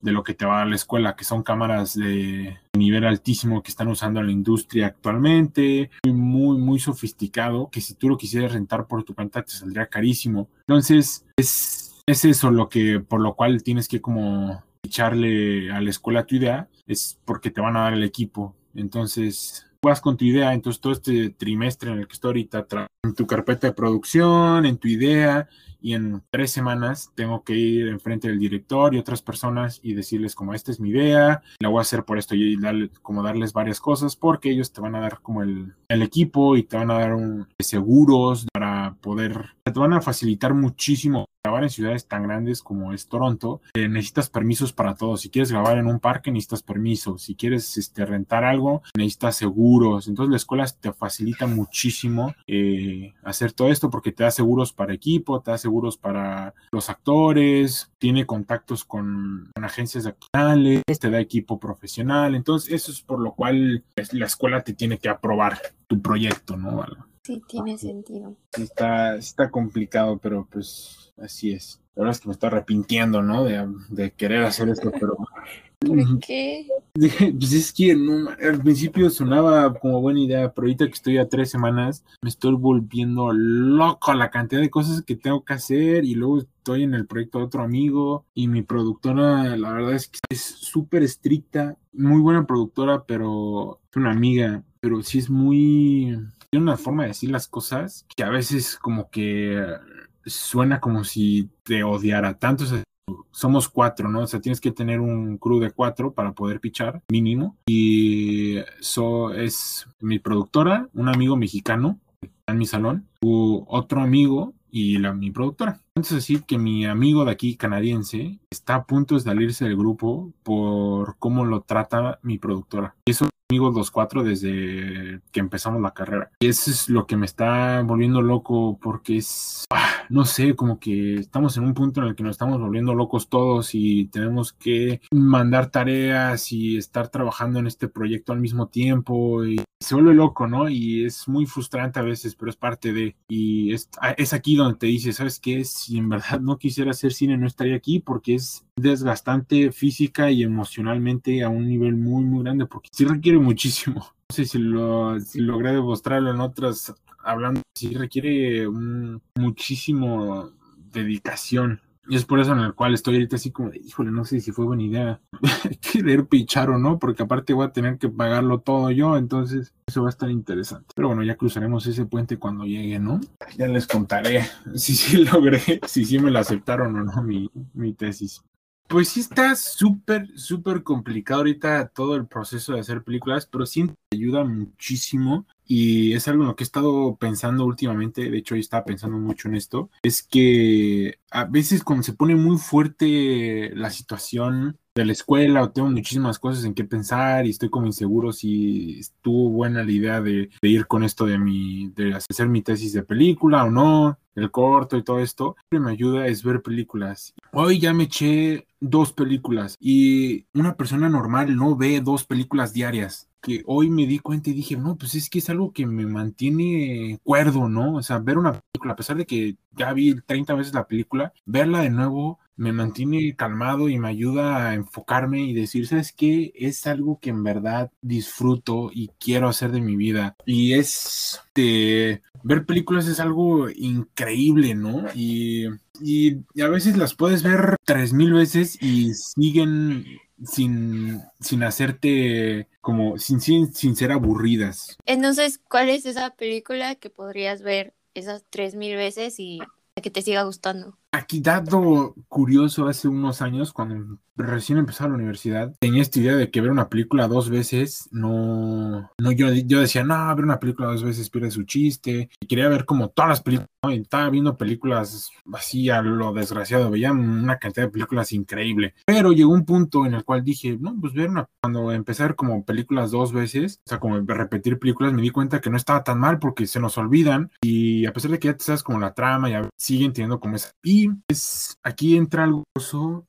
de lo que te va a dar la escuela, que son cámaras de nivel altísimo que están usando en la industria actualmente, muy, muy sofisticado, que si tú lo quisieras rentar por tu cuenta te saldría carísimo. Entonces, es, es eso lo que, por lo cual tienes que como echarle a la escuela tu idea, es porque te van a dar el equipo. Entonces, vas con tu idea, entonces todo este trimestre en el que estoy ahorita, en tu carpeta de producción, en tu idea, y en tres semanas tengo que ir enfrente del director y otras personas y decirles como esta es mi idea, la voy a hacer por esto y darle, como darles varias cosas porque ellos te van a dar como el, el equipo y te van a dar un, seguros para poder, te van a facilitar muchísimo grabar en ciudades tan grandes como es Toronto, eh, necesitas permisos para todo. Si quieres grabar en un parque, necesitas permiso. Si quieres este, rentar algo, necesitas seguros. Entonces la escuela te facilita muchísimo eh, hacer todo esto porque te da seguros para equipo, te da seguros para los actores, tiene contactos con, agencias actorales, te da equipo profesional. Entonces eso es por lo cual la escuela te tiene que aprobar tu proyecto, ¿no? Sí, tiene sentido. Está, está complicado, pero pues así es. La verdad es que me estoy arrepintiendo, ¿no? De, de querer hacer esto, pero... ¿Por qué? Pues es que al principio sonaba como buena idea, pero ahorita que estoy a tres semanas, me estoy volviendo loco la cantidad de cosas que tengo que hacer y luego estoy en el proyecto de otro amigo y mi productora, la verdad es que es súper estricta, muy buena productora, pero es una amiga, pero sí es muy una forma de decir las cosas que a veces como que suena como si te odiara tanto. somos cuatro, ¿no? O sea, tienes que tener un crew de cuatro para poder pichar, mínimo. Y eso es mi productora, un amigo mexicano en mi salón, u otro amigo y la, mi productora. Entonces decir que mi amigo de aquí canadiense está a punto de salirse del grupo por cómo lo trata mi productora. Eso amigos los cuatro desde que empezamos la carrera. Y eso es lo que me está volviendo loco porque es, ah, no sé, como que estamos en un punto en el que nos estamos volviendo locos todos y tenemos que mandar tareas y estar trabajando en este proyecto al mismo tiempo se vuelve loco, ¿no? Y es muy frustrante a veces, pero es parte de, y es, ah, es aquí donde te dice, ¿sabes qué? Si en verdad no quisiera hacer cine, no estaría aquí porque es desgastante física y emocionalmente a un nivel muy, muy grande, porque sí requiere muchísimo. No sé si, lo, si logré demostrarlo en otras, hablando, sí requiere un, muchísimo dedicación. Y es por eso en el cual estoy ahorita así como de, híjole, no sé si fue buena idea querer pichar o no, porque aparte voy a tener que pagarlo todo yo, entonces eso va a estar interesante. Pero bueno, ya cruzaremos ese puente cuando llegue, ¿no? Ya les contaré si sí logré, si sí me lo aceptaron o no mi, mi tesis. Pues sí está súper, súper complicado ahorita todo el proceso de hacer películas, pero sí ayuda muchísimo y es algo en lo que he estado pensando últimamente, de hecho yo estaba pensando mucho en esto, es que a veces cuando se pone muy fuerte la situación de la escuela o tengo muchísimas cosas en qué pensar y estoy como inseguro si estuvo buena la idea de, ir con esto de mi, de hacer mi tesis de película o no, el corto y todo esto, lo que me ayuda es ver películas. Hoy ya me eché dos películas y una persona normal no ve dos películas diarias que hoy me di cuenta y dije, no, pues es que es algo que me mantiene cuerdo, ¿no? O sea, ver una película, a pesar de que ya vi 30 veces la película, verla de nuevo me mantiene calmado y me ayuda a enfocarme y decir, ¿sabes qué? Es algo que en verdad disfruto y quiero hacer de mi vida. Y es de ver películas es algo increíble, ¿no? Y, y, a veces las puedes ver tres mil veces y siguen sin, sin hacerte como, sin, sin, sin ser aburridas. Entonces, ¿cuál es esa película que podrías ver esas tres mil veces y que te siga gustando? Aquí, dato curioso, hace unos años, cuando recién empezaba la universidad, tenía esta idea de que ver una película dos veces, no, no yo, yo decía, no, ver una película dos veces pierde su chiste, y quería ver como todas las películas, y estaba viendo películas así a lo desgraciado, veía una cantidad de películas increíble, pero llegó un punto en el cual dije, no, pues ver una, cuando ver como películas dos veces, o sea, como repetir películas, me di cuenta que no estaba tan mal porque se nos olvidan, y a pesar de que ya te sabes como la trama, ya siguen teniendo como esa, y es, aquí entra algo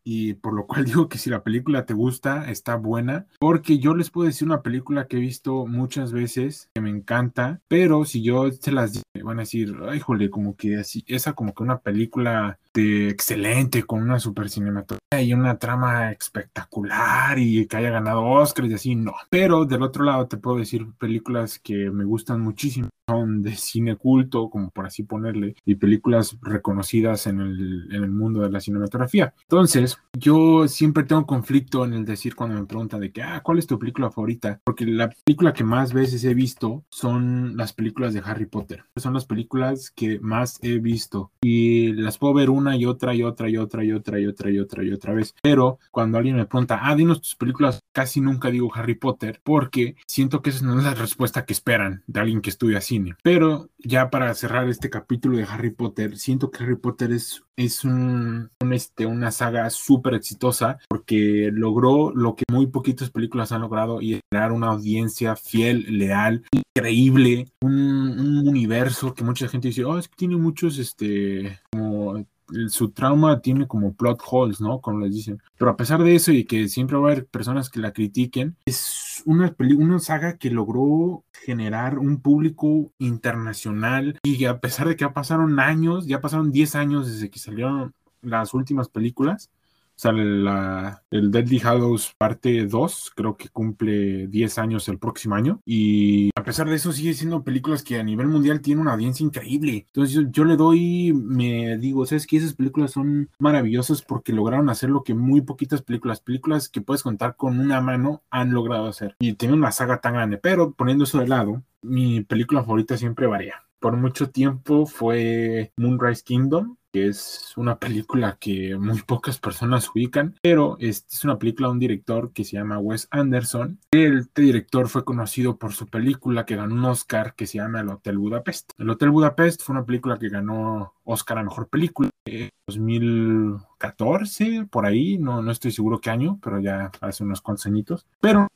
y por lo cual digo que si la película te gusta, está buena, porque yo les puedo decir una película que he visto muchas veces, que me encanta, pero si yo se las van a decir, ay, jole, como que así, esa como que una película de excelente, con una super cinematografía y una trama espectacular y que haya ganado Oscar y así, no. Pero del otro lado te puedo decir películas que me gustan muchísimo son de cine culto, como por así ponerle, y películas reconocidas en el, en el, mundo de la cinematografía. Entonces, yo siempre tengo conflicto en el decir cuando me preguntan de que, ah, ¿cuál es tu película favorita? Porque la película que más veces he visto son las películas de Harry Potter. Son las películas que más he visto y las puedo ver una y otra y otra y otra y otra y otra y otra y otra vez. Pero cuando alguien me pregunta, ah, dinos tus películas, casi nunca digo Harry Potter porque siento que esa no es la respuesta que esperan de alguien que estudia así pero ya para cerrar este capítulo de Harry Potter, siento que Harry Potter es, es un, este, una saga súper exitosa porque logró lo que muy poquitas películas han logrado y crear una audiencia fiel, leal, increíble, un, un universo que mucha gente dice, oh, es que tiene muchos, este, como su trauma tiene como plot holes, ¿no? Como les dicen. Pero a pesar de eso y que siempre va a haber personas que la critiquen, es una, una saga que logró generar un público internacional y a pesar de que ya pasaron años, ya pasaron 10 años desde que salieron las últimas películas, sale la, el Deadly Hallows parte 2, creo que cumple 10 años el próximo año. Y a pesar de eso, sigue siendo películas que a nivel mundial tienen una audiencia increíble. Entonces yo, le doy, me digo, ¿sabes que Esas películas son maravillosas porque lograron hacer lo que muy poquitas películas, películas que puedes contar con una mano, han logrado hacer. Y tiene una saga tan grande. Pero poniendo eso de lado, mi película favorita siempre varía. Por mucho tiempo fue Moonrise Kingdom, es una película que muy pocas personas ubican, pero es, una película de un director que se llama Wes Anderson. Este director fue conocido por su película que ganó un Oscar que se llama El Hotel Budapest. El Hotel Budapest fue una película que ganó Oscar a Mejor Película 2014, por ahí, no, no estoy seguro qué año, pero ya hace unos cuantos añitos. Pero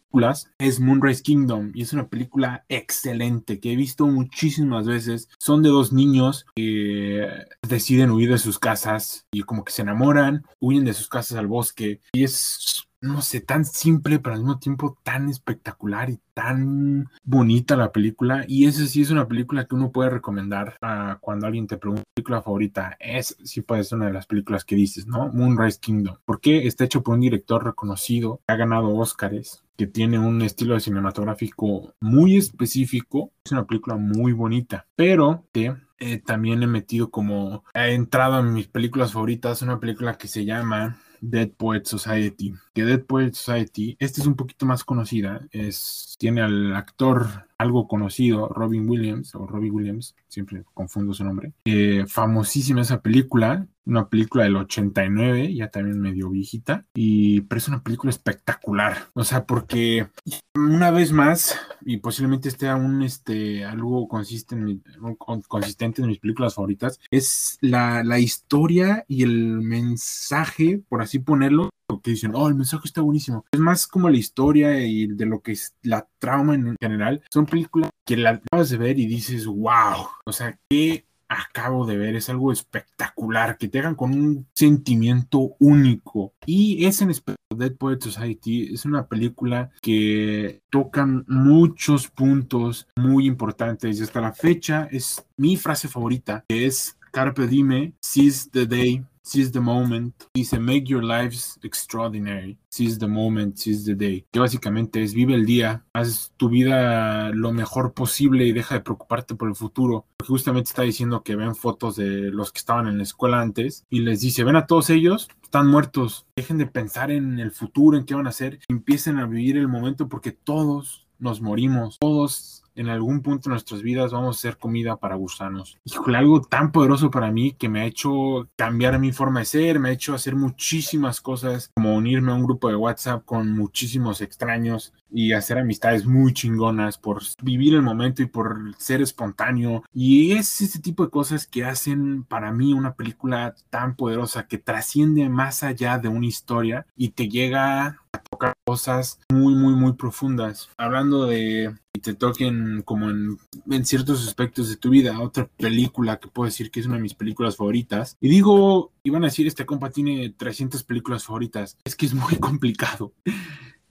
es Moonrise Kingdom y es una película excelente que he visto muchísimas veces. Son de dos niños que deciden huir de sus casas y como que se enamoran, huyen de sus casas al bosque y es no sé, tan simple, pero al mismo tiempo tan espectacular y tan bonita la película. Y esa sí es una película que uno puede recomendar a cuando alguien te pregunta película favorita. Es, sí puede ser una de las películas que dices, ¿no? Moonrise Kingdom. Porque está hecho por un director reconocido, ha ganado Oscars, que tiene un estilo cinematográfico muy específico. Es una película muy bonita, pero que eh, también he metido como, he entrado en mis películas favoritas, una película que se llama Dead Poet Society. Que Dead Poet Society, esta es un poquito más conocida, es, tiene al actor algo conocido, Robin Williams, o Robbie Williams, siempre confundo su nombre. Eh, famosísima esa película, una película del 89, ya también medio viejita, y pero es una película espectacular. O sea, porque una vez más, y posiblemente esté aún este, algo consistente en, consistente en mis películas favoritas, es la, la historia y el mensaje, por así ponerlo, que dicen, oh, el mensaje está buenísimo. Es más como la historia y de lo que es la trauma en general. Son películas que la acabas de ver y dices, wow, o sea, qué acabo de ver, es algo espectacular, que te hagan con un sentimiento único. Y es en Dead Poet Society, es una película que tocan muchos puntos muy importantes y hasta la fecha es mi frase favorita, que es Carpe Dime, seize the day, seize the moment. Dice, make your lives extraordinary. Seize the moment, seize the day. Que básicamente es vive el día, haz tu vida lo mejor posible y deja de preocuparte por el futuro. Porque justamente está diciendo que ven fotos de los que estaban en la escuela antes y les dice, ven a todos ellos, están muertos. Dejen de pensar en el futuro, en qué van a hacer. Empiecen a vivir el momento porque todos nos morimos. Todos en algún punto de nuestras vidas vamos a ser comida para gusanos. Híjole, algo tan poderoso para mí que me ha hecho cambiar mi forma de ser, me ha hecho hacer muchísimas cosas, como unirme a un grupo de WhatsApp con muchísimos extraños y hacer amistades muy chingonas por vivir el momento y por ser espontáneo. Y es ese tipo de cosas que hacen para mí una película tan poderosa que trasciende más allá de una historia y te llega tocar cosas muy, muy, muy profundas. Hablando de y te toquen como en, en, ciertos aspectos de tu vida. Otra película que puedo decir que es una de mis películas favoritas. Y digo, iban a decir, este compa tiene 300 películas favoritas. Es que es muy complicado.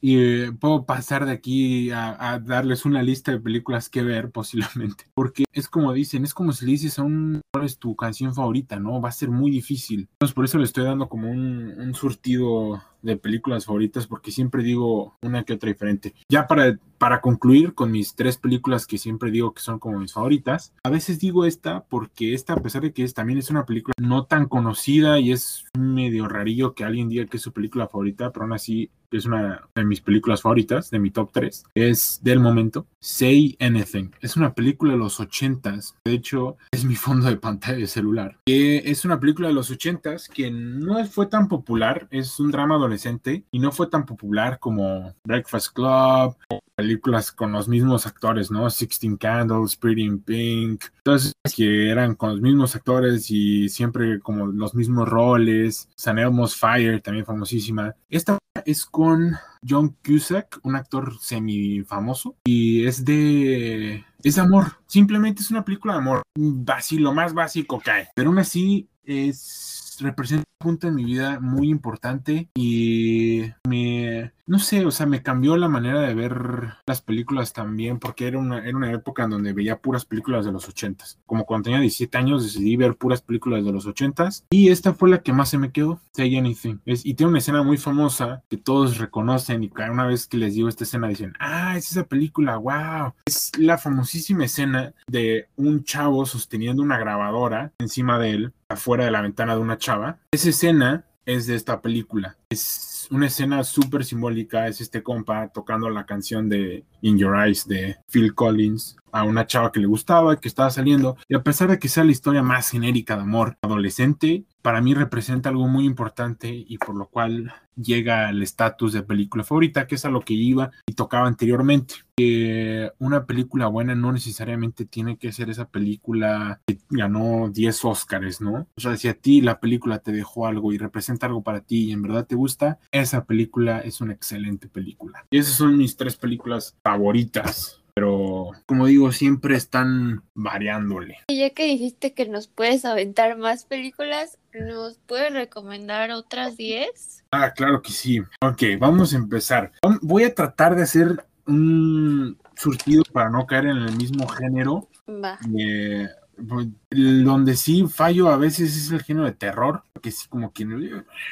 y eh, puedo pasar de aquí a, darles una lista de películas que ver posiblemente, porque es como dicen, es como si le dices a un cuál es tu canción favorita, ¿no? Va a ser muy difícil. Entonces por eso le estoy dando como un, un surtido de películas favoritas porque siempre digo una que otra diferente. Ya para, para concluir con mis tres películas que siempre digo que son como mis favoritas, a veces digo esta porque esta, a pesar de que es, también es una película no tan conocida y es medio rarillo que alguien diga que es su película favorita, pero aún así es una de mis películas favoritas, de mi top 3, es del momento, Say Anything. Es una película de los 80s, de hecho es mi fondo de pantalla de celular. Que es una película de los 80s que no fue tan popular, es un drama adolescente y no fue tan popular como Breakfast Club, películas con los mismos actores, ¿no? Sixteen Candles, Pretty in Pink, todas que eran con los mismos actores y siempre como los mismos roles. San Elmo's Fire, también famosísima. Esta es con John Cusack, un actor semi famoso, y es de. Es amor, simplemente es una película de amor. Así, lo más básico que hay. Pero aún así es. Representa un punto en mi vida muy importante y me no sé, o sea, me cambió la manera de ver las películas también, porque era una, era una época en donde veía puras películas de los ochentas. Como cuando tenía 17 años decidí ver puras películas de los ochentas y esta fue la que más se me quedó, Say Anything. Es, y tiene una escena muy famosa que todos reconocen y cada una vez que les digo esta escena dicen, ah, es esa película, wow. Es la famosísima escena de un chavo sosteniendo una grabadora encima de él, afuera de la ventana de una chava. Esa escena es de esta película. Es una escena súper simbólica, es este compa tocando la canción de In Your Eyes de Phil Collins a una chava que le gustaba, que estaba saliendo, y a pesar de que sea la historia más genérica de amor adolescente, para mí representa algo muy importante y por lo cual llega al estatus de película favorita, que es a lo que iba y tocaba anteriormente. Que una película buena no necesariamente tiene que ser esa película que ganó 10 Oscars, ¿no? O sea, si a ti la película te dejó algo y representa algo para ti y en verdad te gusta, esa película es una excelente película. Y esas son mis tres películas favoritas pero como digo, siempre están variándole. Ya que dijiste que nos puedes aventar más películas, ¿nos puedes recomendar otras 10? Ah, claro que sí. Ok, vamos a empezar. Voy a tratar de hacer un surtido para no caer en el mismo género. Va. Eh, pues, donde sí fallo a veces es el género de terror, que sí como que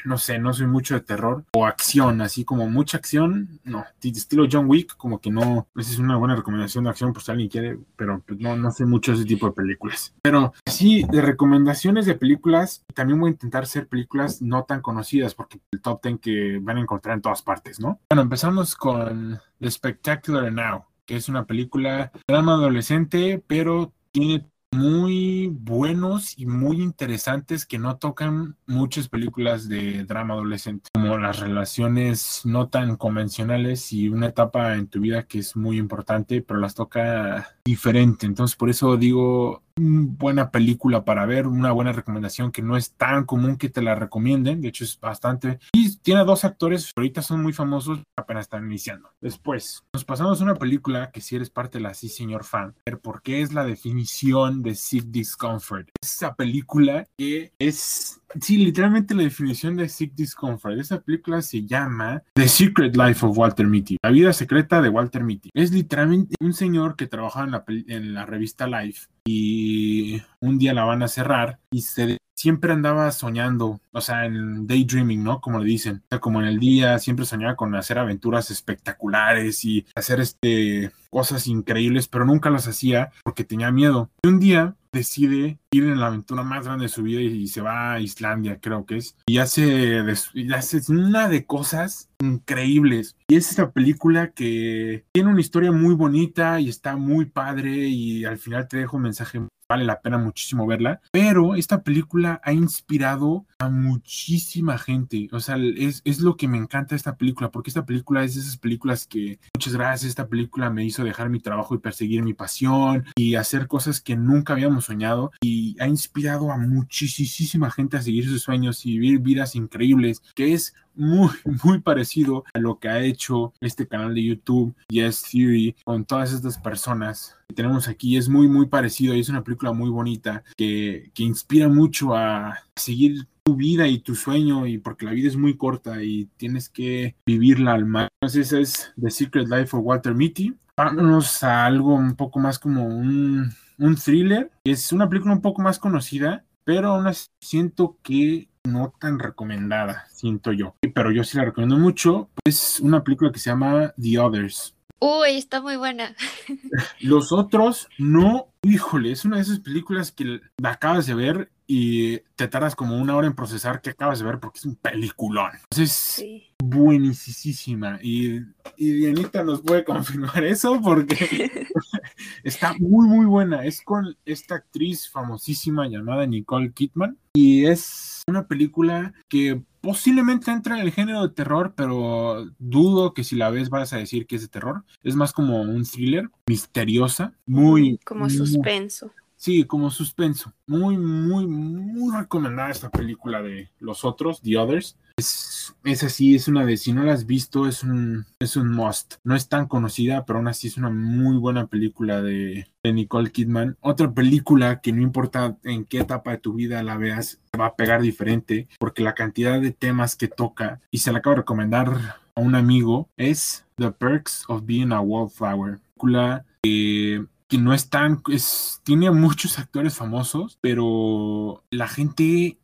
no sé, no soy mucho de terror o acción, así como mucha acción, no, estilo John Wick, como que no, esa es una buena recomendación de acción por si alguien quiere, pero pues no, no sé mucho ese tipo de películas. Pero sí, de recomendaciones de películas, también voy a intentar hacer películas no tan conocidas, porque el top ten que van a encontrar en todas partes, ¿no? Bueno, empezamos con The Spectacular Now, que es una película drama adolescente, pero tiene muy buenos y muy interesantes que no tocan muchas películas de drama adolescente, como las relaciones no tan convencionales y una etapa en tu vida que es muy importante, pero las toca diferente. Entonces, por eso digo, buena película para ver, una buena recomendación que no es tan común que te la recomienden, de hecho es bastante. Y tiene dos actores ahorita son muy famosos, apenas están iniciando. Después, nos pasamos a una película que si eres parte de la Sí Señor Fan, ver por qué es la definición de Sick Discomfort. Esa película que es Sí, literalmente la definición de Sick Discomfort. Esa película se llama The Secret Life of Walter Mitty. La vida secreta de Walter Mitty. Es literalmente un señor que trabajaba en la, en la revista Life y un día la van a cerrar y se siempre andaba soñando, o sea, en daydreaming, ¿no? Como le dicen, o sea, como en el día siempre soñaba con hacer aventuras espectaculares y hacer este cosas increíbles, pero nunca las hacía porque tenía miedo. Y un día decide en la aventura más grande de su vida y, se va a Islandia, creo que es, y hace, y hace una de cosas increíbles. Y es esta película que tiene una historia muy bonita y está muy padre y al final te dejo un mensaje vale la pena muchísimo verla, pero esta película ha inspirado a muchísima gente, o sea, es, es, lo que me encanta esta película, porque esta película es de esas películas que, muchas gracias, esta película me hizo dejar mi trabajo y perseguir mi pasión y hacer cosas que nunca habíamos soñado y ha inspirado a muchísima gente a seguir sus sueños y vivir vidas increíbles, que es muy, muy parecido a lo que ha hecho este canal de YouTube, Yes Theory, con todas estas personas que tenemos aquí. Es muy, muy parecido y es una película muy bonita que, que inspira mucho a seguir tu vida y tu sueño y porque la vida es muy corta y tienes que vivirla al máximo. Entonces es The Secret Life of Walter Mitty. Vámonos a algo un poco más como un, un thriller. Es una película un poco más conocida, pero aún así siento que no tan recomendada, siento yo. Pero yo sí la recomiendo mucho. Es una película que se llama The Others. Uy, está muy buena. Los otros no, híjole, es una de esas películas que acabas de ver y te tardas como una hora en procesar que acabas de ver porque es un peliculón. Entonces, Sí. buenísima. Y, y Dianita nos puede confirmar eso porque está muy, muy buena. Es con esta actriz famosísima llamada Nicole Kidman. Y es una película que posiblemente entra en el género de terror, pero dudo que si la ves vas a decir que es de terror. Es más como un thriller, misteriosa, muy... Como muy- suspenso. Sí, como suspenso. Muy, muy, muy recomendada esta película de Los Otros, The Others. Es, es así, es una de, si no la has visto, es un, es un must. No es tan conocida, pero aún así es una muy buena película de, de Nicole Kidman. Otra película que no importa en qué etapa de tu vida la veas, te va a pegar diferente, porque la cantidad de temas que toca, y se la acabo de recomendar a un amigo, es The Perks of Being a Wallflower. Película que que no es tan, es, tiene muchos actores famosos, pero la gente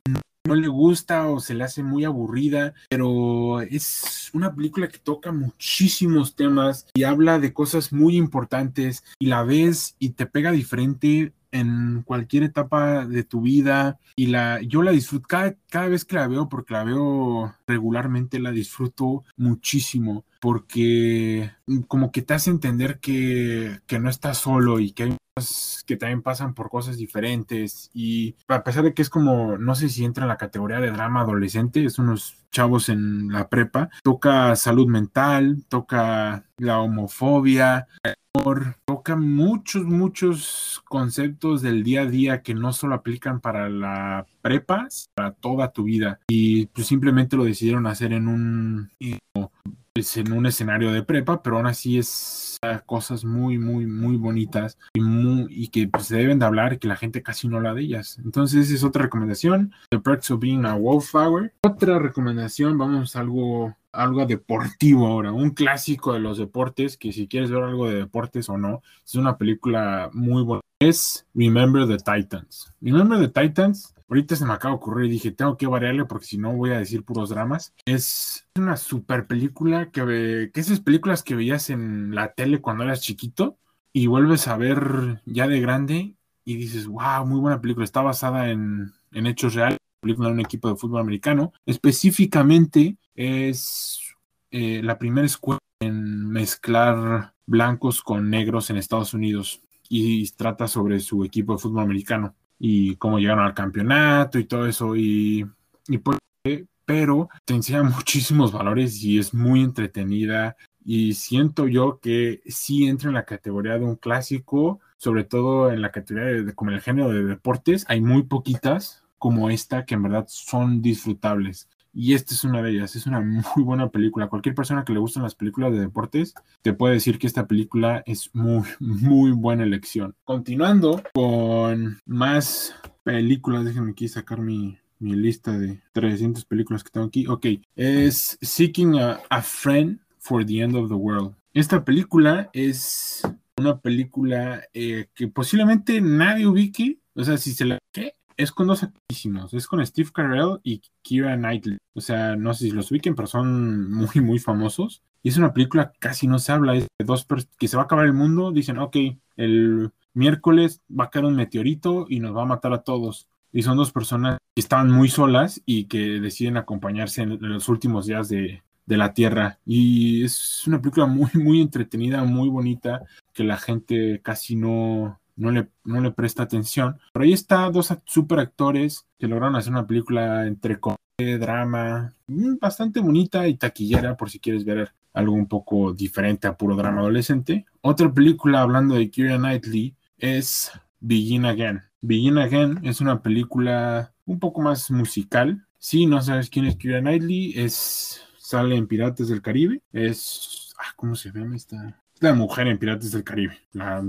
no le gusta o se le hace muy aburrida, pero es una película que toca muchísimos temas y habla de cosas muy importantes y la ves y te pega diferente en cualquier etapa de tu vida y la yo la disfruto cada, cada vez que la veo porque la veo regularmente la disfruto muchísimo porque como que te hace entender que, que no estás solo y que hay que también pasan por cosas diferentes y a pesar de que es como no sé si entra en la categoría de drama adolescente es unos chavos en la prepa toca salud mental toca la homofobia amor, toca muchos muchos conceptos del día a día que no solo aplican para la prepa para toda tu vida. Y pues simplemente lo decidieron hacer en un pues, en un escenario de prepa, pero aún así es ah, cosas muy, muy, muy bonitas y, que pues, se deben de hablar que la gente casi no habla de ellas. Entonces, esa es otra recomendación. The Perks of Being a Wallflower. Otra recomendación, vamos a algo, algo deportivo ahora, un clásico de los deportes, que si quieres ver algo de deportes o no, es una película muy buena. Es Remember the Titans. Remember the Titans Ahorita se me acaba de ocurrir y dije, tengo que variarle porque si no voy a decir puros dramas. Es una super película que, ve- que esas películas que veías en la tele cuando eras chiquito y vuelves a ver ya de grande y dices, wow, muy buena película. Está basada en, hechos reales, película de un equipo de fútbol americano. Específicamente es eh, la primera escuela en mezclar blancos con negros en Estados Unidos y trata sobre su equipo de fútbol americano y cómo llegaron al campeonato y todo eso y, y por- pero te enseña muchísimos valores y es muy entretenida y siento yo que sí entra en la categoría de un clásico, sobre todo en la categoría de, de- como el género de deportes, hay muy poquitas como esta que en verdad son disfrutables. Y esta es una de ellas, es una muy buena película. Cualquier persona que le gustan las películas de deportes te puede decir que esta película es muy, muy buena elección. Continuando con más películas, déjenme aquí sacar mi, mi lista de 300 películas que tengo aquí. Ok, es Seeking a, Friend for the End of the World. Esta película es una película eh, que posiblemente nadie ubique. O sea, si se la... ¿Qué? Es con dos actísimos. Es con Steve Carell y Keira Knightley. O sea, no sé si los ubiquen, pero son muy, muy famosos. Y es una película que casi no se habla. Es de dos que se va a acabar el mundo. Dicen, ok, el miércoles va a caer un meteorito y nos va a matar a todos. Y son dos personas que estaban muy solas y que deciden acompañarse en los últimos días de, de la Tierra. Y es una película muy, muy entretenida, muy bonita, que la gente casi no, no, le, no le presta atención. Pero ahí está dos super actores que lograron hacer una película entre comedia, drama, mm, bastante bonita y taquillera, por si quieres ver algo un poco diferente a puro drama adolescente. Otra película hablando de Keira Knightley es Begin Again. Begin Again es una película un poco más musical. Si no sabes quién es Keira Knightley, es sale en Piratas del Caribe. Es ah, ¿cómo se llama esta? Es la mujer en Piratas del Caribe, la,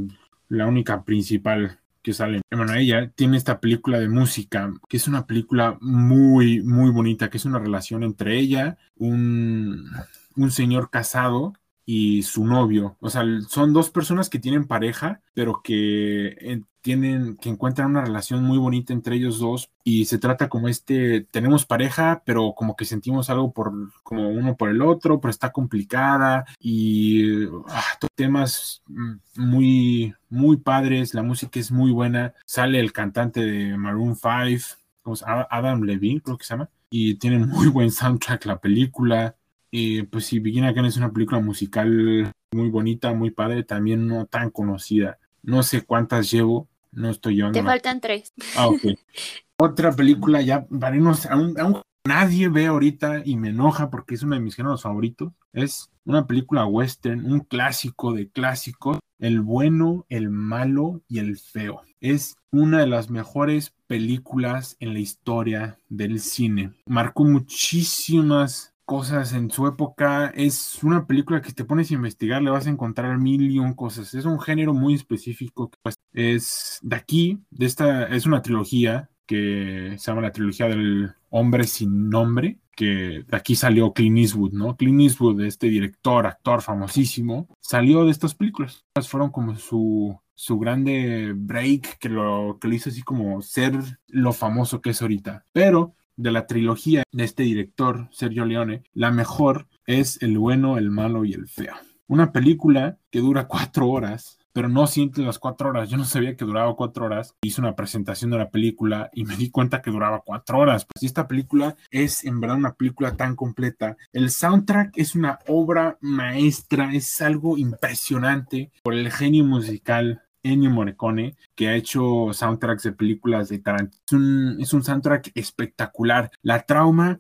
la única principal que sale. Bueno, ella tiene esta película de música, que es una película muy, muy bonita, que es una relación entre ella, un, un señor casado y su novio. O sea, son dos personas que tienen pareja, pero que eh, tienen, que encuentran una relación muy bonita entre ellos dos. Y se trata como este, tenemos pareja, pero como que sentimos algo por, como uno por el otro, pero está complicada. Y ah, temas mm, muy, muy padres. La música es muy buena. Sale el cantante de Maroon 5, Adam Levine, creo que se llama. Y tiene muy buen soundtrack la película. Y pues sí, Begin Again es una película musical muy bonita, muy padre, también no tan conocida. No sé cuántas llevo, no estoy yo. Te faltan tres. Ah, ok. Otra película ya, para aún, aún, nadie ve ahorita y me enoja porque es uno de mis géneros favoritos. Es una película western, un clásico de clásicos, El bueno, el malo y el feo. Es una de las mejores películas en la historia del cine. Marcó muchísimas cosas en su época. Es una película que te pones a investigar, le vas a encontrar mil y un cosas. Es un género muy específico pues, es de aquí, de esta, es una trilogía que se llama la trilogía del hombre sin nombre, que de aquí salió Clint Eastwood, ¿no? Clint Eastwood, este director, actor famosísimo, salió de estas películas. Fueron como su, su grande break que lo, que lo hizo así como ser lo famoso que es ahorita. Pero de la trilogía de este director, Sergio Leone, la mejor es El bueno, el malo y el feo. Una película que dura cuatro horas, pero no siente las cuatro horas. Yo no sabía que duraba cuatro horas. Hice una presentación de la película y me di cuenta que duraba cuatro horas. Pues esta película es en verdad una película tan completa. El soundtrack es una obra maestra, es algo impresionante por el genio musical Ennio Morricone, que ha hecho soundtracks de películas de Tarantino. Es un, soundtrack espectacular. La trauma,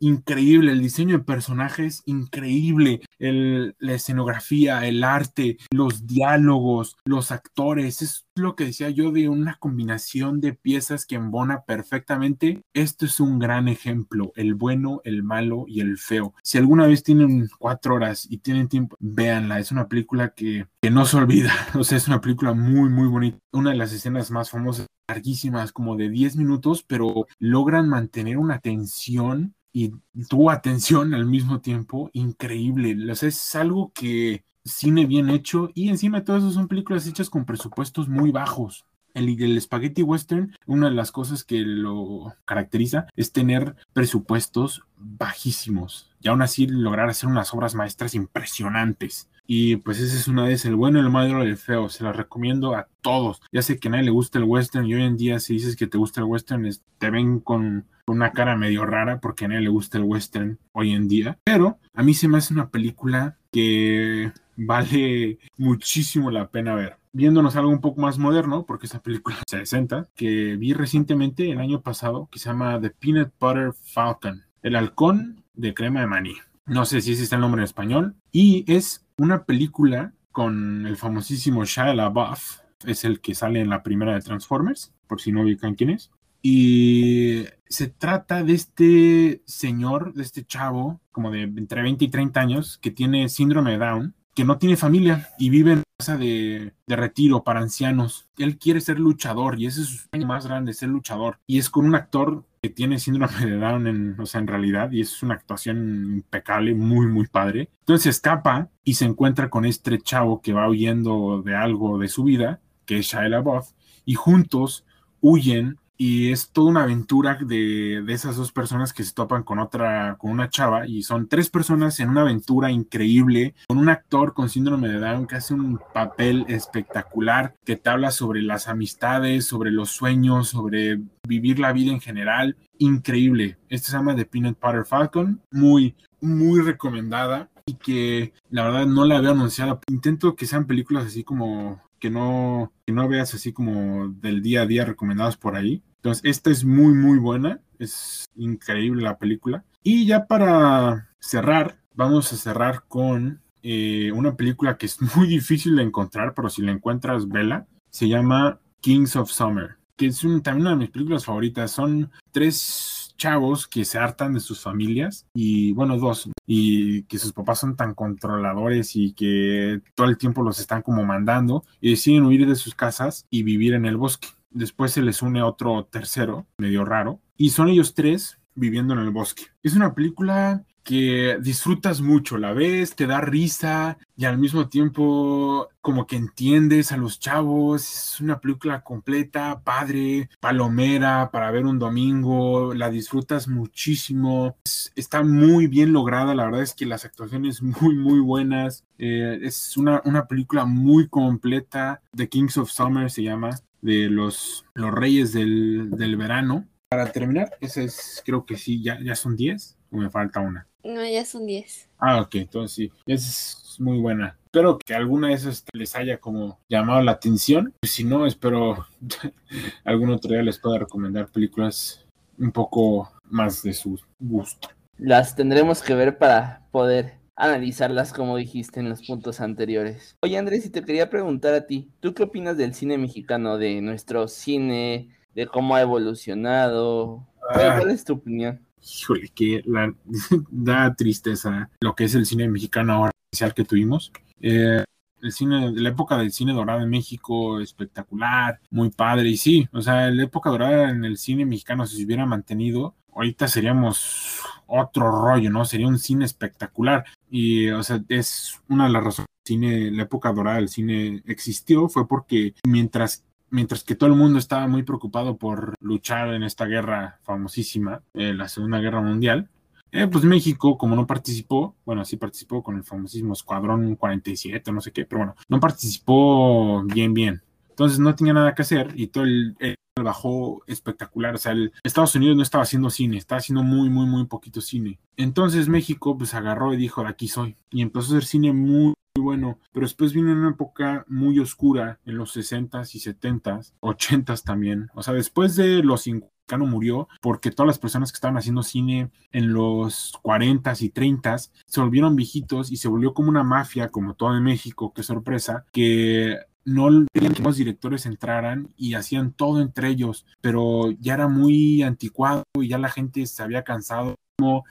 increíble. El diseño de personajes, increíble. la escenografía, el arte, los diálogos, los actores. Es lo que decía yo de una combinación de piezas que embona perfectamente. Esto es un gran ejemplo. El bueno, el malo y el feo. Si alguna vez tienen cuatro horas y tienen tiempo, véanla. Es una película que, que no se olvida. O sea, es una película muy, muy bonita. Una de las escenas más famosas, larguísimas, como de 10 minutos, pero logran mantener una tensión y tu atención al mismo tiempo increíble. O sea, es algo que cine bien hecho y encima de todo eso son películas hechas con presupuestos muy bajos. El, spaghetti western, una de las cosas que lo caracteriza es tener presupuestos bajísimos y aún así lograr hacer unas obras maestras impresionantes. Y pues ese es una de esas, el bueno, el malo y el feo. Se las recomiendo a todos. Ya sé que a nadie le gusta el western y hoy en día si dices que te gusta el western te ven con una cara medio rara porque a nadie le gusta el western hoy en día. Pero a mí se me hace una película que vale muchísimo la pena ver. Viéndonos algo un poco más moderno, porque esa película se 60, que vi recientemente el año pasado, que se llama The Peanut Butter Falcon, el halcón de crema de maní. No sé si ese es el nombre en español. Y es una película con el famosísimo Shia LaBeouf, es el que sale en la primera de Transformers, por si no ubican quién es. Y se trata de este señor, de este chavo, como de entre 20 y 30 años, que tiene síndrome de Down, que no tiene familia y vive en casa de, de, retiro para ancianos. Él quiere ser luchador y ese es su sueño más grande, ser luchador. Y es con un actor tiene síndrome de Down, en, o sea, en realidad, y es una actuación impecable, muy, muy padre. Entonces escapa y se encuentra con este chavo que va huyendo de algo de su vida, que es Shia LaBeouf, y juntos huyen y es toda una aventura de, de, esas dos personas que se topan con otra, con una chava, y son tres personas en una aventura increíble, con un actor con síndrome de Down que hace un papel espectacular, que te habla sobre las amistades, sobre los sueños, sobre vivir la vida en general, increíble. Este se llama The Peanut Butter Falcon, muy, muy recomendada y que la verdad no la había anunciado. Intento que sean películas así como que no, que no veas así como del día a día recomendados por ahí. Entonces, esta es muy, muy buena. Es increíble la película. Y ya para cerrar, vamos a cerrar con eh, una película que es muy difícil de encontrar, pero si la encuentras, vela. Se llama Kings of Summer, que es también una de mis películas favoritas. Son tres chavos que se hartan de sus familias y bueno, dos, y que sus papás son tan controladores y que todo el tiempo los están como mandando y deciden huir de sus casas y vivir en el bosque. Después se les une otro tercero, medio raro, y son ellos tres viviendo en el bosque. Es una película que disfrutas mucho, la ves, te da risa y al mismo tiempo como que entiendes a los chavos, es una película completa, padre, palomera para ver un domingo, la disfrutas muchísimo, está muy bien lograda, la verdad es que las actuaciones muy muy buenas, eh, es una, una película muy completa, The Kings of Summer se llama, de los, los reyes del, del verano. Para terminar, ese es, creo que sí, ya, ya son 10 o me falta una. No, ya son 10. Ah, ok, entonces sí, es muy buena. Espero que alguna de esas les haya como llamado la atención. Si no, espero algún otro día les pueda recomendar películas un poco más de su gusto. Las tendremos que ver para poder analizarlas como dijiste en los puntos anteriores. Oye Andrés, si te quería preguntar a ti, ¿tú qué opinas del cine mexicano, de nuestro cine, de cómo ha evolucionado? ¿Cuál es tu opinión? Híjole, que la, da tristeza lo que es el cine mexicano ahora, especial que tuvimos. Eh, el cine, la época del cine dorado en México, espectacular, muy padre. Y sí, o sea, la época dorada en el cine mexicano, si se hubiera mantenido, ahorita seríamos otro rollo, ¿no? Sería un cine espectacular. Y, o sea, es una de las razones cine, la época dorada del cine existió, fue porque mientras mientras que todo el mundo estaba muy preocupado por luchar en esta guerra famosísima, eh, la Segunda Guerra Mundial, eh, pues México, como no participó, bueno, sí participó con el famosísimo Escuadrón 47, no sé qué, pero bueno, no participó bien, bien. Entonces no tenía nada que hacer y todo el, bajó espectacular. O sea, el Estados Unidos no estaba haciendo cine, estaba haciendo muy, muy, muy poquito cine. Entonces México pues agarró y dijo, aquí soy. Y empezó a hacer cine muy, muy bueno. Pero después vino una época muy oscura en los 60s y 70s, 80s también. O sea, después de los 50 murió porque todas las personas que estaban haciendo cine en los 40s y 30s se volvieron viejitos y se volvió como una mafia, como todo en México, qué sorpresa, que no querían que los directores entraran y hacían todo entre ellos, pero ya era muy anticuado y ya la gente se había cansado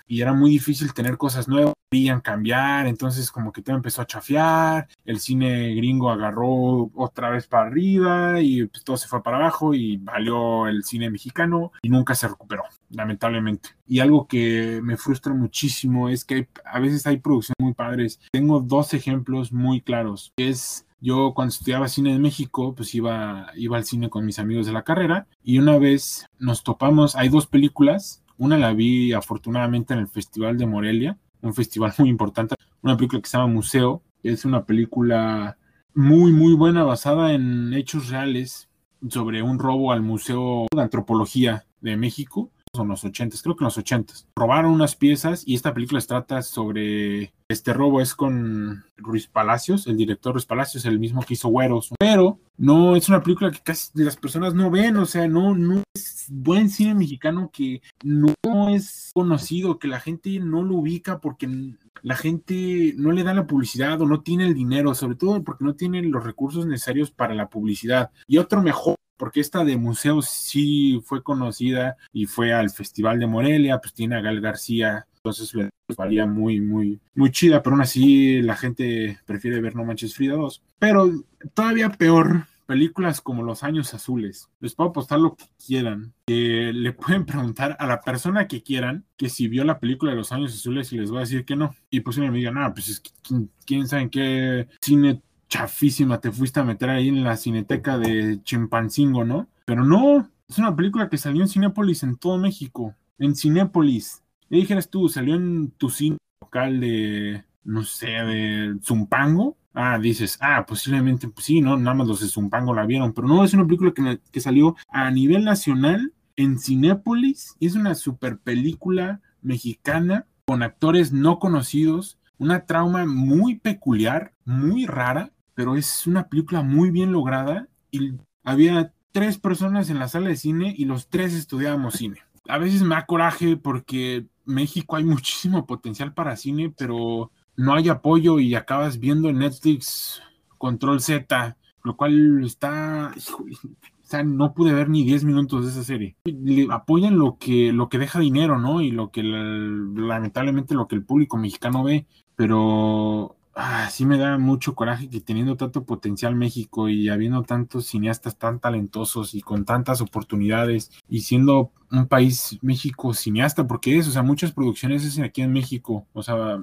y era muy difícil tener cosas nuevas, querían cambiar, entonces como que todo empezó a chafear, el cine gringo agarró otra vez para arriba y pues, todo se fue para abajo y valió el cine mexicano y nunca se recuperó, lamentablemente. Y algo que me frustra muchísimo es que a veces hay producciones muy padres. Tengo dos ejemplos muy claros. Es yo cuando estudiaba cine en México, pues iba, iba al cine con mis amigos de la carrera y una vez nos topamos, hay dos películas, una la vi afortunadamente en el Festival de Morelia, un festival muy importante, una película que se llama Museo, es una película muy, muy buena basada en hechos reales sobre un robo al Museo de Antropología de México en los 80, creo que en los 80. Robaron unas piezas y esta película se trata sobre este robo es con Ruiz Palacios, el director Ruiz Palacios, el mismo que hizo Güeros, pero no es una película que casi las personas no ven, o sea, no, no es buen cine mexicano que no es conocido, que la gente no lo ubica porque la gente no le da la publicidad o no tiene el dinero, sobre todo porque no tiene los recursos necesarios para la publicidad. Y otro mejor porque esta de museos sí fue conocida y fue al Festival de Morelia, pues tiene a Gal García, entonces le valía muy, muy, muy chida, pero aún así la gente prefiere ver No Manches Frida 2. Pero todavía peor, películas como Los Años Azules. Les puedo apostar lo que quieran. Que le pueden preguntar a la persona que quieran que si vio la película de Los Años Azules y les va a decir que no. Y pues me digan, ah, pues es que quién sabe en qué cine chafísima te fuiste a meter ahí en la cineteca de Chimpancingo, ¿no? Pero no, es una película que salió en Cinépolis en todo México. En Cinépolis. Y dijeras tú, salió en tu cine local de, no sé, de Zumpango. Ah, dices, ah, posiblemente, pues sí, ¿no? Nada más los de Zumpango la vieron. Pero no, es una película que, que salió a nivel nacional en Cinépolis. Es una super película mexicana con actores no conocidos. Una trauma muy peculiar, muy rara pero es una película muy bien lograda y había tres personas en la sala de cine y los tres estudiábamos cine. A veces me da coraje porque México hay muchísimo potencial para cine, pero no hay apoyo y acabas viendo en Netflix Control Z, lo cual está, sea, no pude ver ni 10 minutos de esa serie. Le apoyan lo que, lo que deja dinero, ¿no? Y lo que lamentablemente lo que el público mexicano ve, pero ah, sí me da mucho coraje que teniendo tanto potencial México y habiendo tantos cineastas tan talentosos y con tantas oportunidades y siendo un país México cineasta, porque es, o sea, muchas producciones es aquí en México, o sea,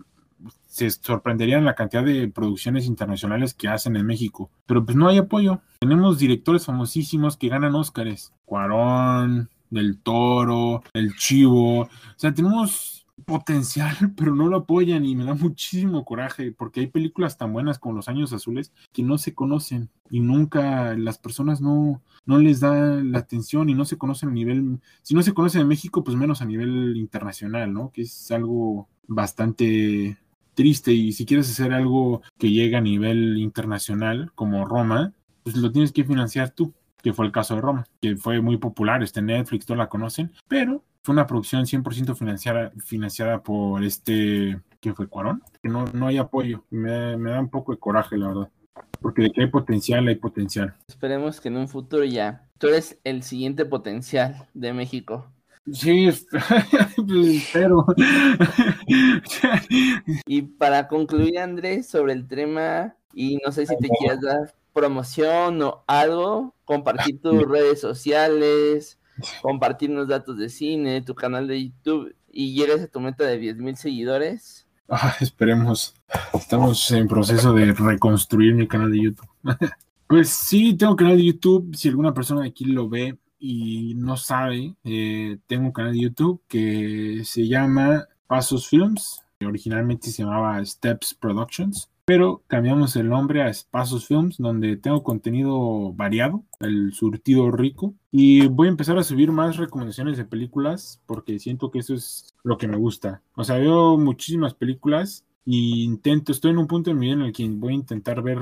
se sorprenderían la cantidad de producciones internacionales que hacen en México. Pero pues no hay apoyo. Tenemos directores famosísimos que ganan Óscares. Cuarón, Del Toro, El Chivo. O sea, tenemos potencial, pero no lo apoyan y me da muchísimo coraje porque hay películas tan buenas como Los Años Azules que no se conocen y nunca las personas no, no les da la atención y no se conocen a nivel, si no se conocen en México, pues menos a nivel internacional, ¿no? Que es algo bastante triste y si quieres hacer algo que llegue a nivel internacional como Roma, pues lo tienes que financiar tú, que fue el caso de Roma, que fue muy popular, este Netflix, todos la conocen, pero fue una producción 100% financiada, financiada por este, ¿quién fue? Cuarón, que no, no hay apoyo, me, me da un poco de coraje, la verdad. Porque de que hay potencial, hay potencial. Esperemos que en un futuro ya. Tú eres el siguiente potencial de México. Sí, pero. y para concluir, Andrés, sobre el tema, y no sé si te quieras dar promoción o algo, compartir tus redes sociales, compartirnos datos de cine, tu canal de YouTube y llegues a tu meta de 10 mil seguidores. Ah, esperemos. Estamos en proceso de reconstruir mi canal de YouTube. pues sí, tengo canal de YouTube. Si alguna persona aquí lo ve, y no sabe, eh, tengo un canal de YouTube que se llama Pasos Films, originalmente se llamaba Steps Productions, pero cambiamos el nombre a Pasos Films, donde tengo contenido variado, el surtido rico, y voy a empezar a subir más recomendaciones de películas porque siento que eso es lo que me gusta. O sea, veo muchísimas películas y intento, estoy en un punto en mi vida en el que voy a intentar ver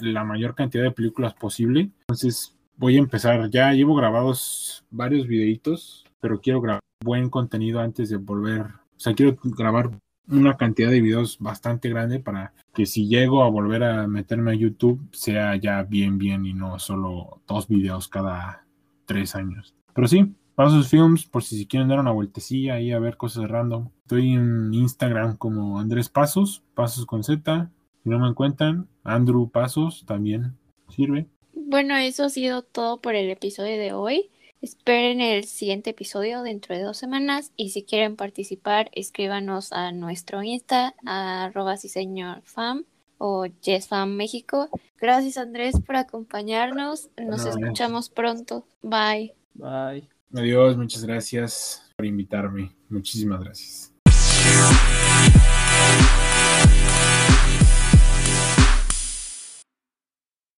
la mayor cantidad de películas posible. Entonces, voy a empezar. Ya llevo grabados varios videitos, pero quiero grabar buen contenido antes de volver. O sea, quiero grabar una cantidad de videos bastante grande para que si llego a volver a meterme a YouTube sea ya bien, bien y no solo dos videos cada tres años. Pero sí, Pasos Films, por si quieren dar una vueltecilla ahí a ver cosas random. Estoy en Instagram como Andrés Pasos, Pasos con Z. Si no me encuentran, Andrew Pasos también sirve. Bueno, eso ha sido todo por el episodio de hoy. Esperen el siguiente episodio dentro de dos semanas y si quieren participar, escríbanos a nuestro Insta, a arroba fam o YesFam México. Gracias Andrés por acompañarnos. Nos escuchamos pronto. Bye. Bye. Adiós, muchas gracias por invitarme. Muchísimas gracias.